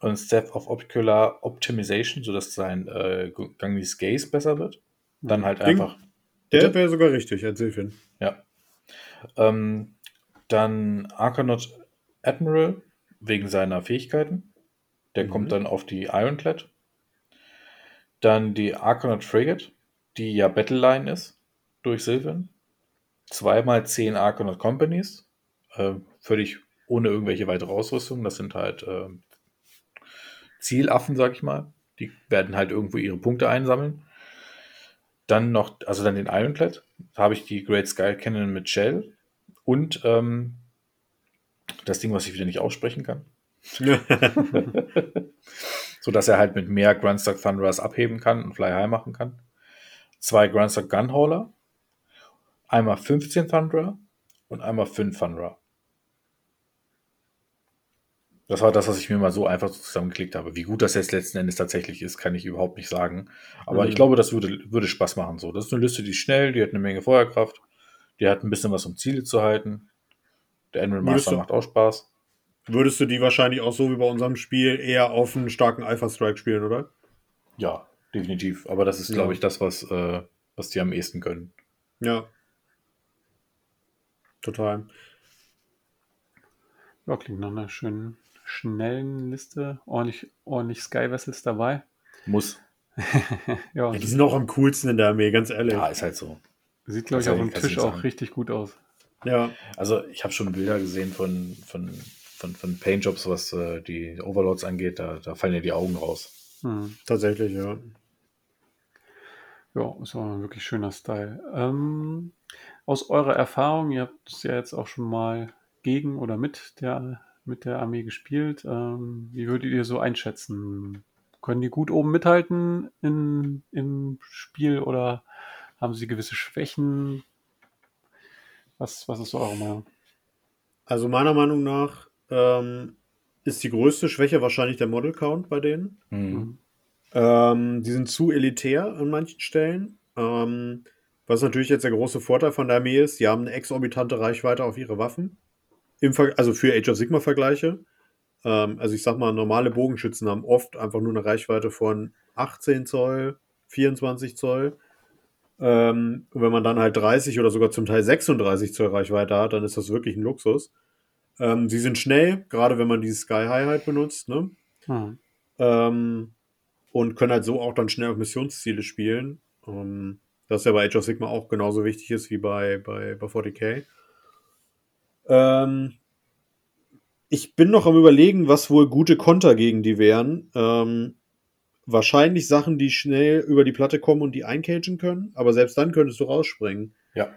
S3: Und Step of Ocular Optimization, sodass sein äh, Ganglis Gaze besser wird. Dann halt
S2: Ding.
S3: einfach.
S2: Der wäre sogar richtig als Silphin.
S3: Ja. Ähm, dann Arcanaut Admiral wegen seiner Fähigkeiten. Der
S2: Mhm.
S3: kommt dann auf die Ironclad. Dann die Arcanaut Frigate, die ja Battleline ist durch Sylvan. Zweimal zehn Arcanaut Companies. Äh, völlig ohne irgendwelche weitere Ausrüstung. Das sind halt äh, Zielaffen, sag ich mal. Die werden halt irgendwo ihre Punkte einsammeln. Dann noch, also dann den Ironclad. Da habe ich die Great Sky Cannon mit Shell. Und ähm, das Ding, was ich wieder nicht aussprechen kann. so dass er halt mit mehr Grundstock Thunderers abheben kann und Fly High machen kann. Zwei Grundstock Gunhauler, einmal 15 Thunderer und einmal 5 Thunderer. Das war das, was ich mir mal so einfach so zusammengeklickt habe. Wie gut das jetzt letzten Endes tatsächlich ist, kann ich überhaupt nicht sagen. Aber
S2: Mhm.
S3: ich glaube, das würde, würde Spaß machen. So, das ist eine Liste, die ist schnell, die hat eine Menge Feuerkraft, die hat ein bisschen was, um Ziele zu halten. Der
S2: Würdest
S3: Master macht auch Spaß.
S2: Würdest du die wahrscheinlich auch so wie bei unserem Spiel eher auf einen starken Alpha Strike spielen, oder?
S3: Ja, definitiv. Aber das ist,
S2: Ja.
S3: glaube ich, das, was, äh, was die am ehesten können.
S2: Ja. Total.
S1: Ja, klingt nach einer schönen, schnellen Liste. Ordentlich, ordentlich Sky Vessels dabei.
S3: Muss.
S1: ja,
S2: Ja, die sind auch am coolsten in der Armee, ganz ehrlich.
S3: Ja, ist halt so.
S1: sieht, glaube ich, auf dem Tisch auch
S3: sagen.
S1: richtig gut aus.
S2: Ja.
S3: Also ich habe schon Bilder gesehen von, von, von, von Paintjobs, was äh, die Overlords angeht. Da, da fallen ja die Augen raus.
S1: Hm.
S2: Tatsächlich, ja.
S1: Ja, ist auch ein wirklich schöner Style. Ähm, aus eurer Erfahrung, ihr habt es ja jetzt auch schon mal gegen oder mit der, mit der Armee gespielt. Ähm, wie würdet ihr so einschätzen? Können die gut oben mithalten in, im Spiel oder haben sie gewisse Schwächen? Was, was ist so eure Meinung?
S2: Also meiner Meinung nach ähm, ist die größte Schwäche wahrscheinlich der Model Count bei denen.
S3: Mhm.
S2: Ähm, die sind zu elitär an manchen Stellen. Ähm, was natürlich jetzt der große Vorteil von der Armee ist, die haben eine exorbitante Reichweite auf ihre Waffen. Also für Age of Sigma Vergleiche. Ähm, also ich sag mal, normale Bogenschützen haben oft einfach nur eine Reichweite von 18 Zoll, 24 Zoll. Ähm, und wenn man dann halt 30 oder sogar zum Teil 36 Zoll Reichweite hat, dann ist das wirklich ein Luxus. Ähm, sie sind schnell, gerade wenn man dieses Sky High halt benutzt, ne?
S1: Hm.
S2: Ähm, und können halt so auch dann schnell auf Missionsziele spielen. Ähm, das ja bei Age of Sigma auch genauso wichtig ist wie bei, bei, bei 40k. Ähm, ich bin noch am überlegen, was wohl gute Konter gegen die wären. Ähm, wahrscheinlich Sachen, die schnell über die Platte kommen und die eincagen können, aber selbst dann könntest du rausspringen.
S3: Ja.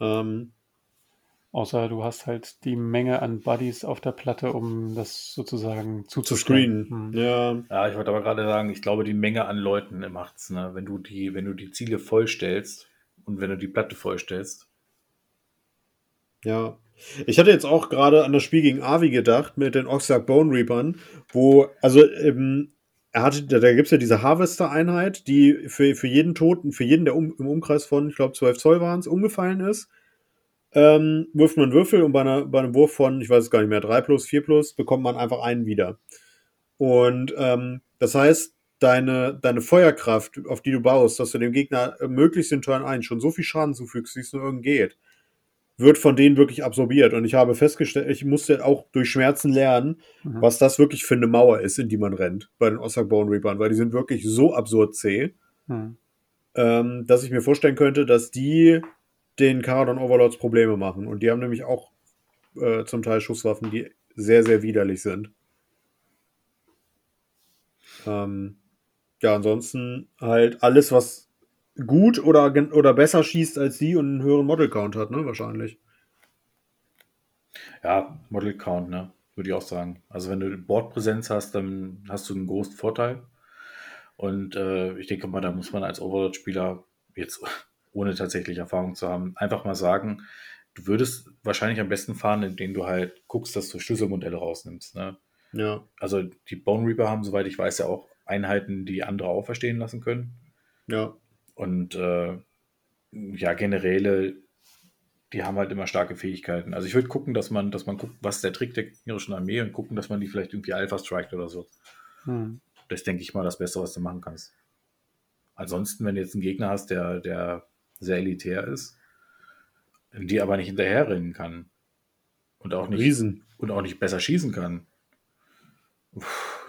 S2: Ähm,
S1: Außer du hast halt die Menge an Buddies auf der Platte, um das sozusagen
S2: zu
S1: zuzustellen.
S2: screenen.
S1: Hm.
S2: Ja,
S3: Ja, ich wollte aber gerade sagen, ich glaube, die Menge an Leuten macht's, ne? Wenn du die, wenn du die Ziele vollstellst und wenn du die Platte vollstellst.
S2: Ja. Ich hatte jetzt auch gerade an das Spiel gegen Avi gedacht mit den Oxark Bone Reapern, wo, also, ähm, er hatte, da, da gibt es ja diese Harvester-Einheit, die für, für jeden Toten, für jeden, der um, im Umkreis von, ich glaube, 12 Zoll waren es, umgefallen ist, ähm, wirft man einen Würfel und bei, einer, bei einem Wurf von, ich weiß es gar nicht mehr, 3 plus, 4 plus, bekommt man einfach einen wieder. Und ähm, das heißt, deine, deine Feuerkraft, auf die du baust, dass du dem Gegner möglichst in Turn 1 schon so viel Schaden zufügst, wie es nur irgend geht, wird von denen wirklich absorbiert. Und ich habe festgestellt, ich musste auch durch Schmerzen lernen,
S1: Mhm.
S2: was das wirklich für eine Mauer ist, in die man rennt bei den Ossack Bone Reapern, weil die sind wirklich so absurd zäh,
S1: Hm.
S2: ähm, dass ich mir vorstellen könnte, dass die den Caradon Overlords Probleme machen. Und die haben nämlich auch äh, zum Teil Schusswaffen, die sehr, sehr widerlich sind. Ähm, ja, ansonsten halt alles, was gut oder, oder besser schießt als die und einen höheren Model Count hat, ne? Wahrscheinlich.
S3: Ja, Model Count, ne? Würde ich auch sagen. Also wenn du Bordpräsenz hast, dann hast du einen großen Vorteil. Und äh, ich denke mal, da muss man als Overlord-Spieler jetzt ohne tatsächlich Erfahrung zu haben, einfach mal sagen, du würdest wahrscheinlich am besten fahren, indem du halt guckst, dass du Schlüsselmodelle rausnimmst. Ne?
S2: Ja.
S3: Also die Bone Reaper haben, soweit ich weiß, ja auch Einheiten, die andere auferstehen lassen können.
S2: Ja.
S3: Und äh, ja, Generäle, die haben halt immer starke Fähigkeiten. Also ich würde gucken, dass man, dass man guckt, was ist der Trick der gegnerischen Armee und gucken, dass man die vielleicht irgendwie Alpha strikt oder so.
S1: Hm.
S3: Das ist, denke ich mal, das Beste, was du machen kannst. Ansonsten, wenn du jetzt einen Gegner hast, der, der sehr elitär ist, die aber nicht hinterherrennen kann und auch nicht,
S2: Riesen.
S3: und auch nicht besser schießen kann,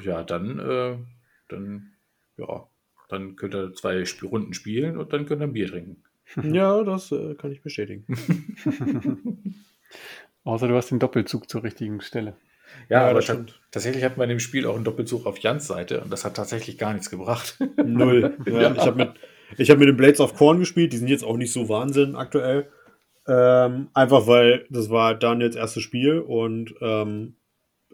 S3: ja, dann, äh, dann, ja, dann könnt ihr zwei Sp Runden spielen und dann könnt ihr ein Bier trinken.
S2: Ja, das äh, kann ich bestätigen.
S1: Außer du hast den Doppelzug zur richtigen Stelle.
S3: Ja,
S2: Ja,
S3: aber
S2: stimmt.
S3: tatsächlich hat man in dem Spiel auch einen Doppelzug auf Jans Seite und das hat tatsächlich gar nichts gebracht.
S2: Null. Ja, Ich habe mit, ich hab mit den Blades of Corn gespielt, die sind jetzt auch nicht so Wahnsinn aktuell. Ähm, einfach weil das war Daniels erstes Spiel und ähm,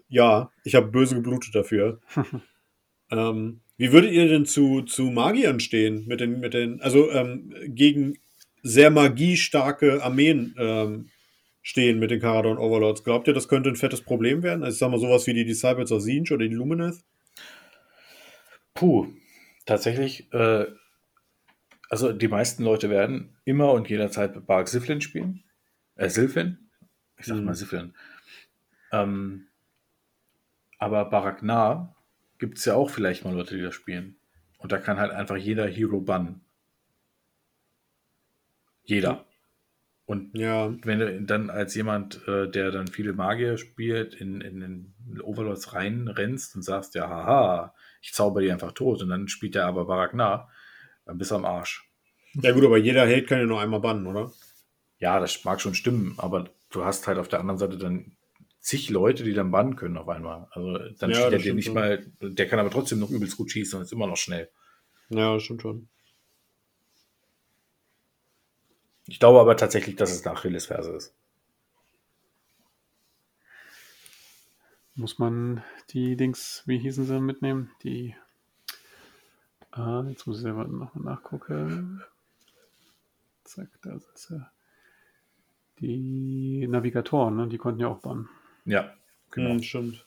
S2: ja, ich habe böse geblutet dafür. ähm, wie würdet ihr denn zu, zu Magiern stehen? Mit den, mit den, also ähm, gegen sehr magiestarke Armeen ähm, stehen mit den Caradon Overlords. Glaubt ihr, das könnte ein fettes Problem werden? Also ich sag mal sowas wie die Disciples of Zinj oder die Lumineth?
S3: Puh, tatsächlich, äh, also die meisten Leute werden immer und jederzeit Bark Siflin spielen. Äh, Sylphin? Ich sag
S2: Mhm.
S3: mal Siflin. Ähm, aber Baraknar gibt es ja auch vielleicht mal Leute, die das spielen. Und da kann halt einfach jeder Hero bannen. Jeder. Und
S2: Ja,
S3: wenn du dann als jemand, äh, der dann viele Magier spielt, in, in den Overlords reinrennst und sagst, ja, haha, ich zauber die einfach tot und dann spielt der aber Baraknar, dann bist du am Arsch.
S2: ja gut, aber jeder Held kann ja nur einmal bannen, oder?
S3: Ja, das mag schon stimmen, aber du hast halt auf der anderen Seite dann zig Leute, die dann bannen können auf einmal. Also dann
S2: Ja,
S3: steht der dir nicht
S2: schon.
S3: mal, der kann aber trotzdem noch übelst gut schießen und ist immer noch schnell.
S2: Ja, das stimmt schon.
S3: Ich glaube aber tatsächlich, dass es eine Achillesferse ist.
S1: Muss man die Dings, wie hießen sie, mitnehmen? Die. Ah, jetzt muss ich selber nochmal nachgucken. Zack, da sind sie. Die Navigatoren, ne? die konnten ja auch bannen.
S3: Ja, genau.
S2: Hm, stimmt.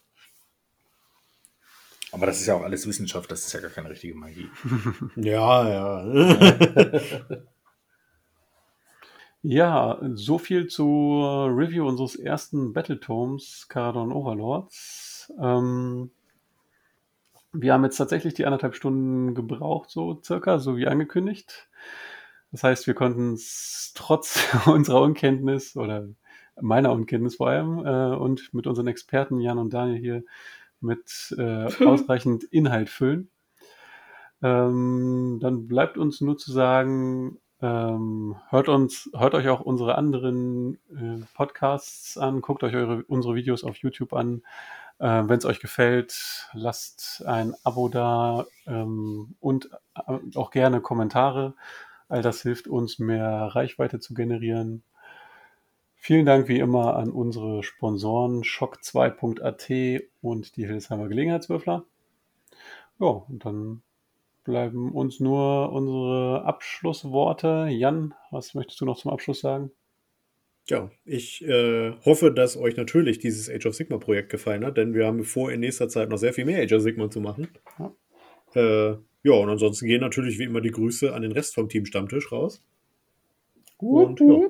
S3: Aber das ist ja auch alles Wissenschaft, das ist ja gar keine richtige Magie.
S2: Ja, ja.
S1: Ja, so viel zur Review unseres ersten Battletomes Caradon Overlords. Ähm, wir haben jetzt tatsächlich die anderthalb Stunden gebraucht, so circa, so wie angekündigt. Das heißt, wir konnten es trotz unserer Unkenntnis oder meiner Unkenntnis vor allem äh, und mit unseren Experten Jan und Daniel hier mit äh, ausreichend Inhalt füllen. Ähm, dann bleibt uns nur zu sagen, ähm, hört uns, hört euch auch unsere anderen äh, Podcasts an, guckt euch eure, unsere Videos auf YouTube an. Äh, Wenn es euch gefällt, lasst ein Abo da ähm, und äh, auch gerne Kommentare. All das hilft uns, mehr Reichweite zu generieren. Vielen Dank wie immer an unsere Sponsoren shock2.at und die Hildesheimer Gelegenheitswürfler. Ja, und dann bleiben uns nur unsere Abschlussworte. Jan, was möchtest du noch zum Abschluss sagen?
S2: Ja, ich äh, hoffe, dass euch natürlich dieses Age of Sigma Projekt gefallen hat, denn wir haben vor, in nächster Zeit noch sehr viel mehr Age of Sigma zu machen.
S1: Ja.
S2: Äh, ja, und ansonsten gehen natürlich wie immer die Grüße an den Rest vom Team Stammtisch raus. Und ja.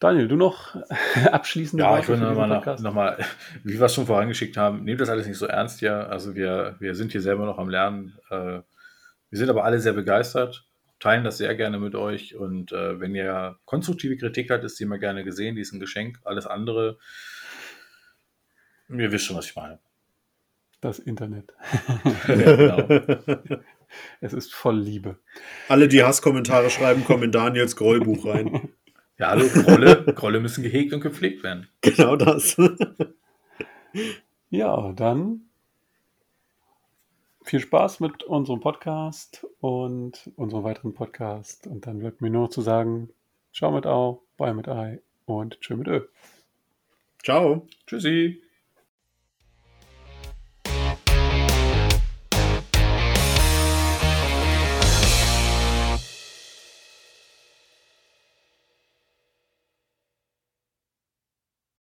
S1: Daniel, du noch abschließende
S3: Ja, ich würde nochmal, noch mal, wie wir es schon vorangeschickt haben, nehmt das alles nicht so ernst hier. Also wir, wir sind hier selber noch am Lernen. Äh, wir sind aber alle sehr begeistert, teilen das sehr gerne mit euch. Und äh, wenn ihr konstruktive Kritik habt, ist die immer gerne gesehen. Die ist ein Geschenk. Alles andere, ihr wisst schon, was ich meine.
S1: Das Internet.
S3: ja, genau.
S1: Es ist voll Liebe.
S2: Alle, die Hasskommentare schreiben, kommen in Daniels Grollbuch rein.
S3: ja, hallo, Grolle, Grolle müssen gehegt und gepflegt werden.
S2: genau das.
S1: Ja, dann viel Spaß mit unserem Podcast und unserem weiteren Podcast. Und dann bleibt mir nur zu sagen, ciao mit Au, bye mit Ei und tschö mit Ö.
S2: Ciao.
S3: Tschüssi.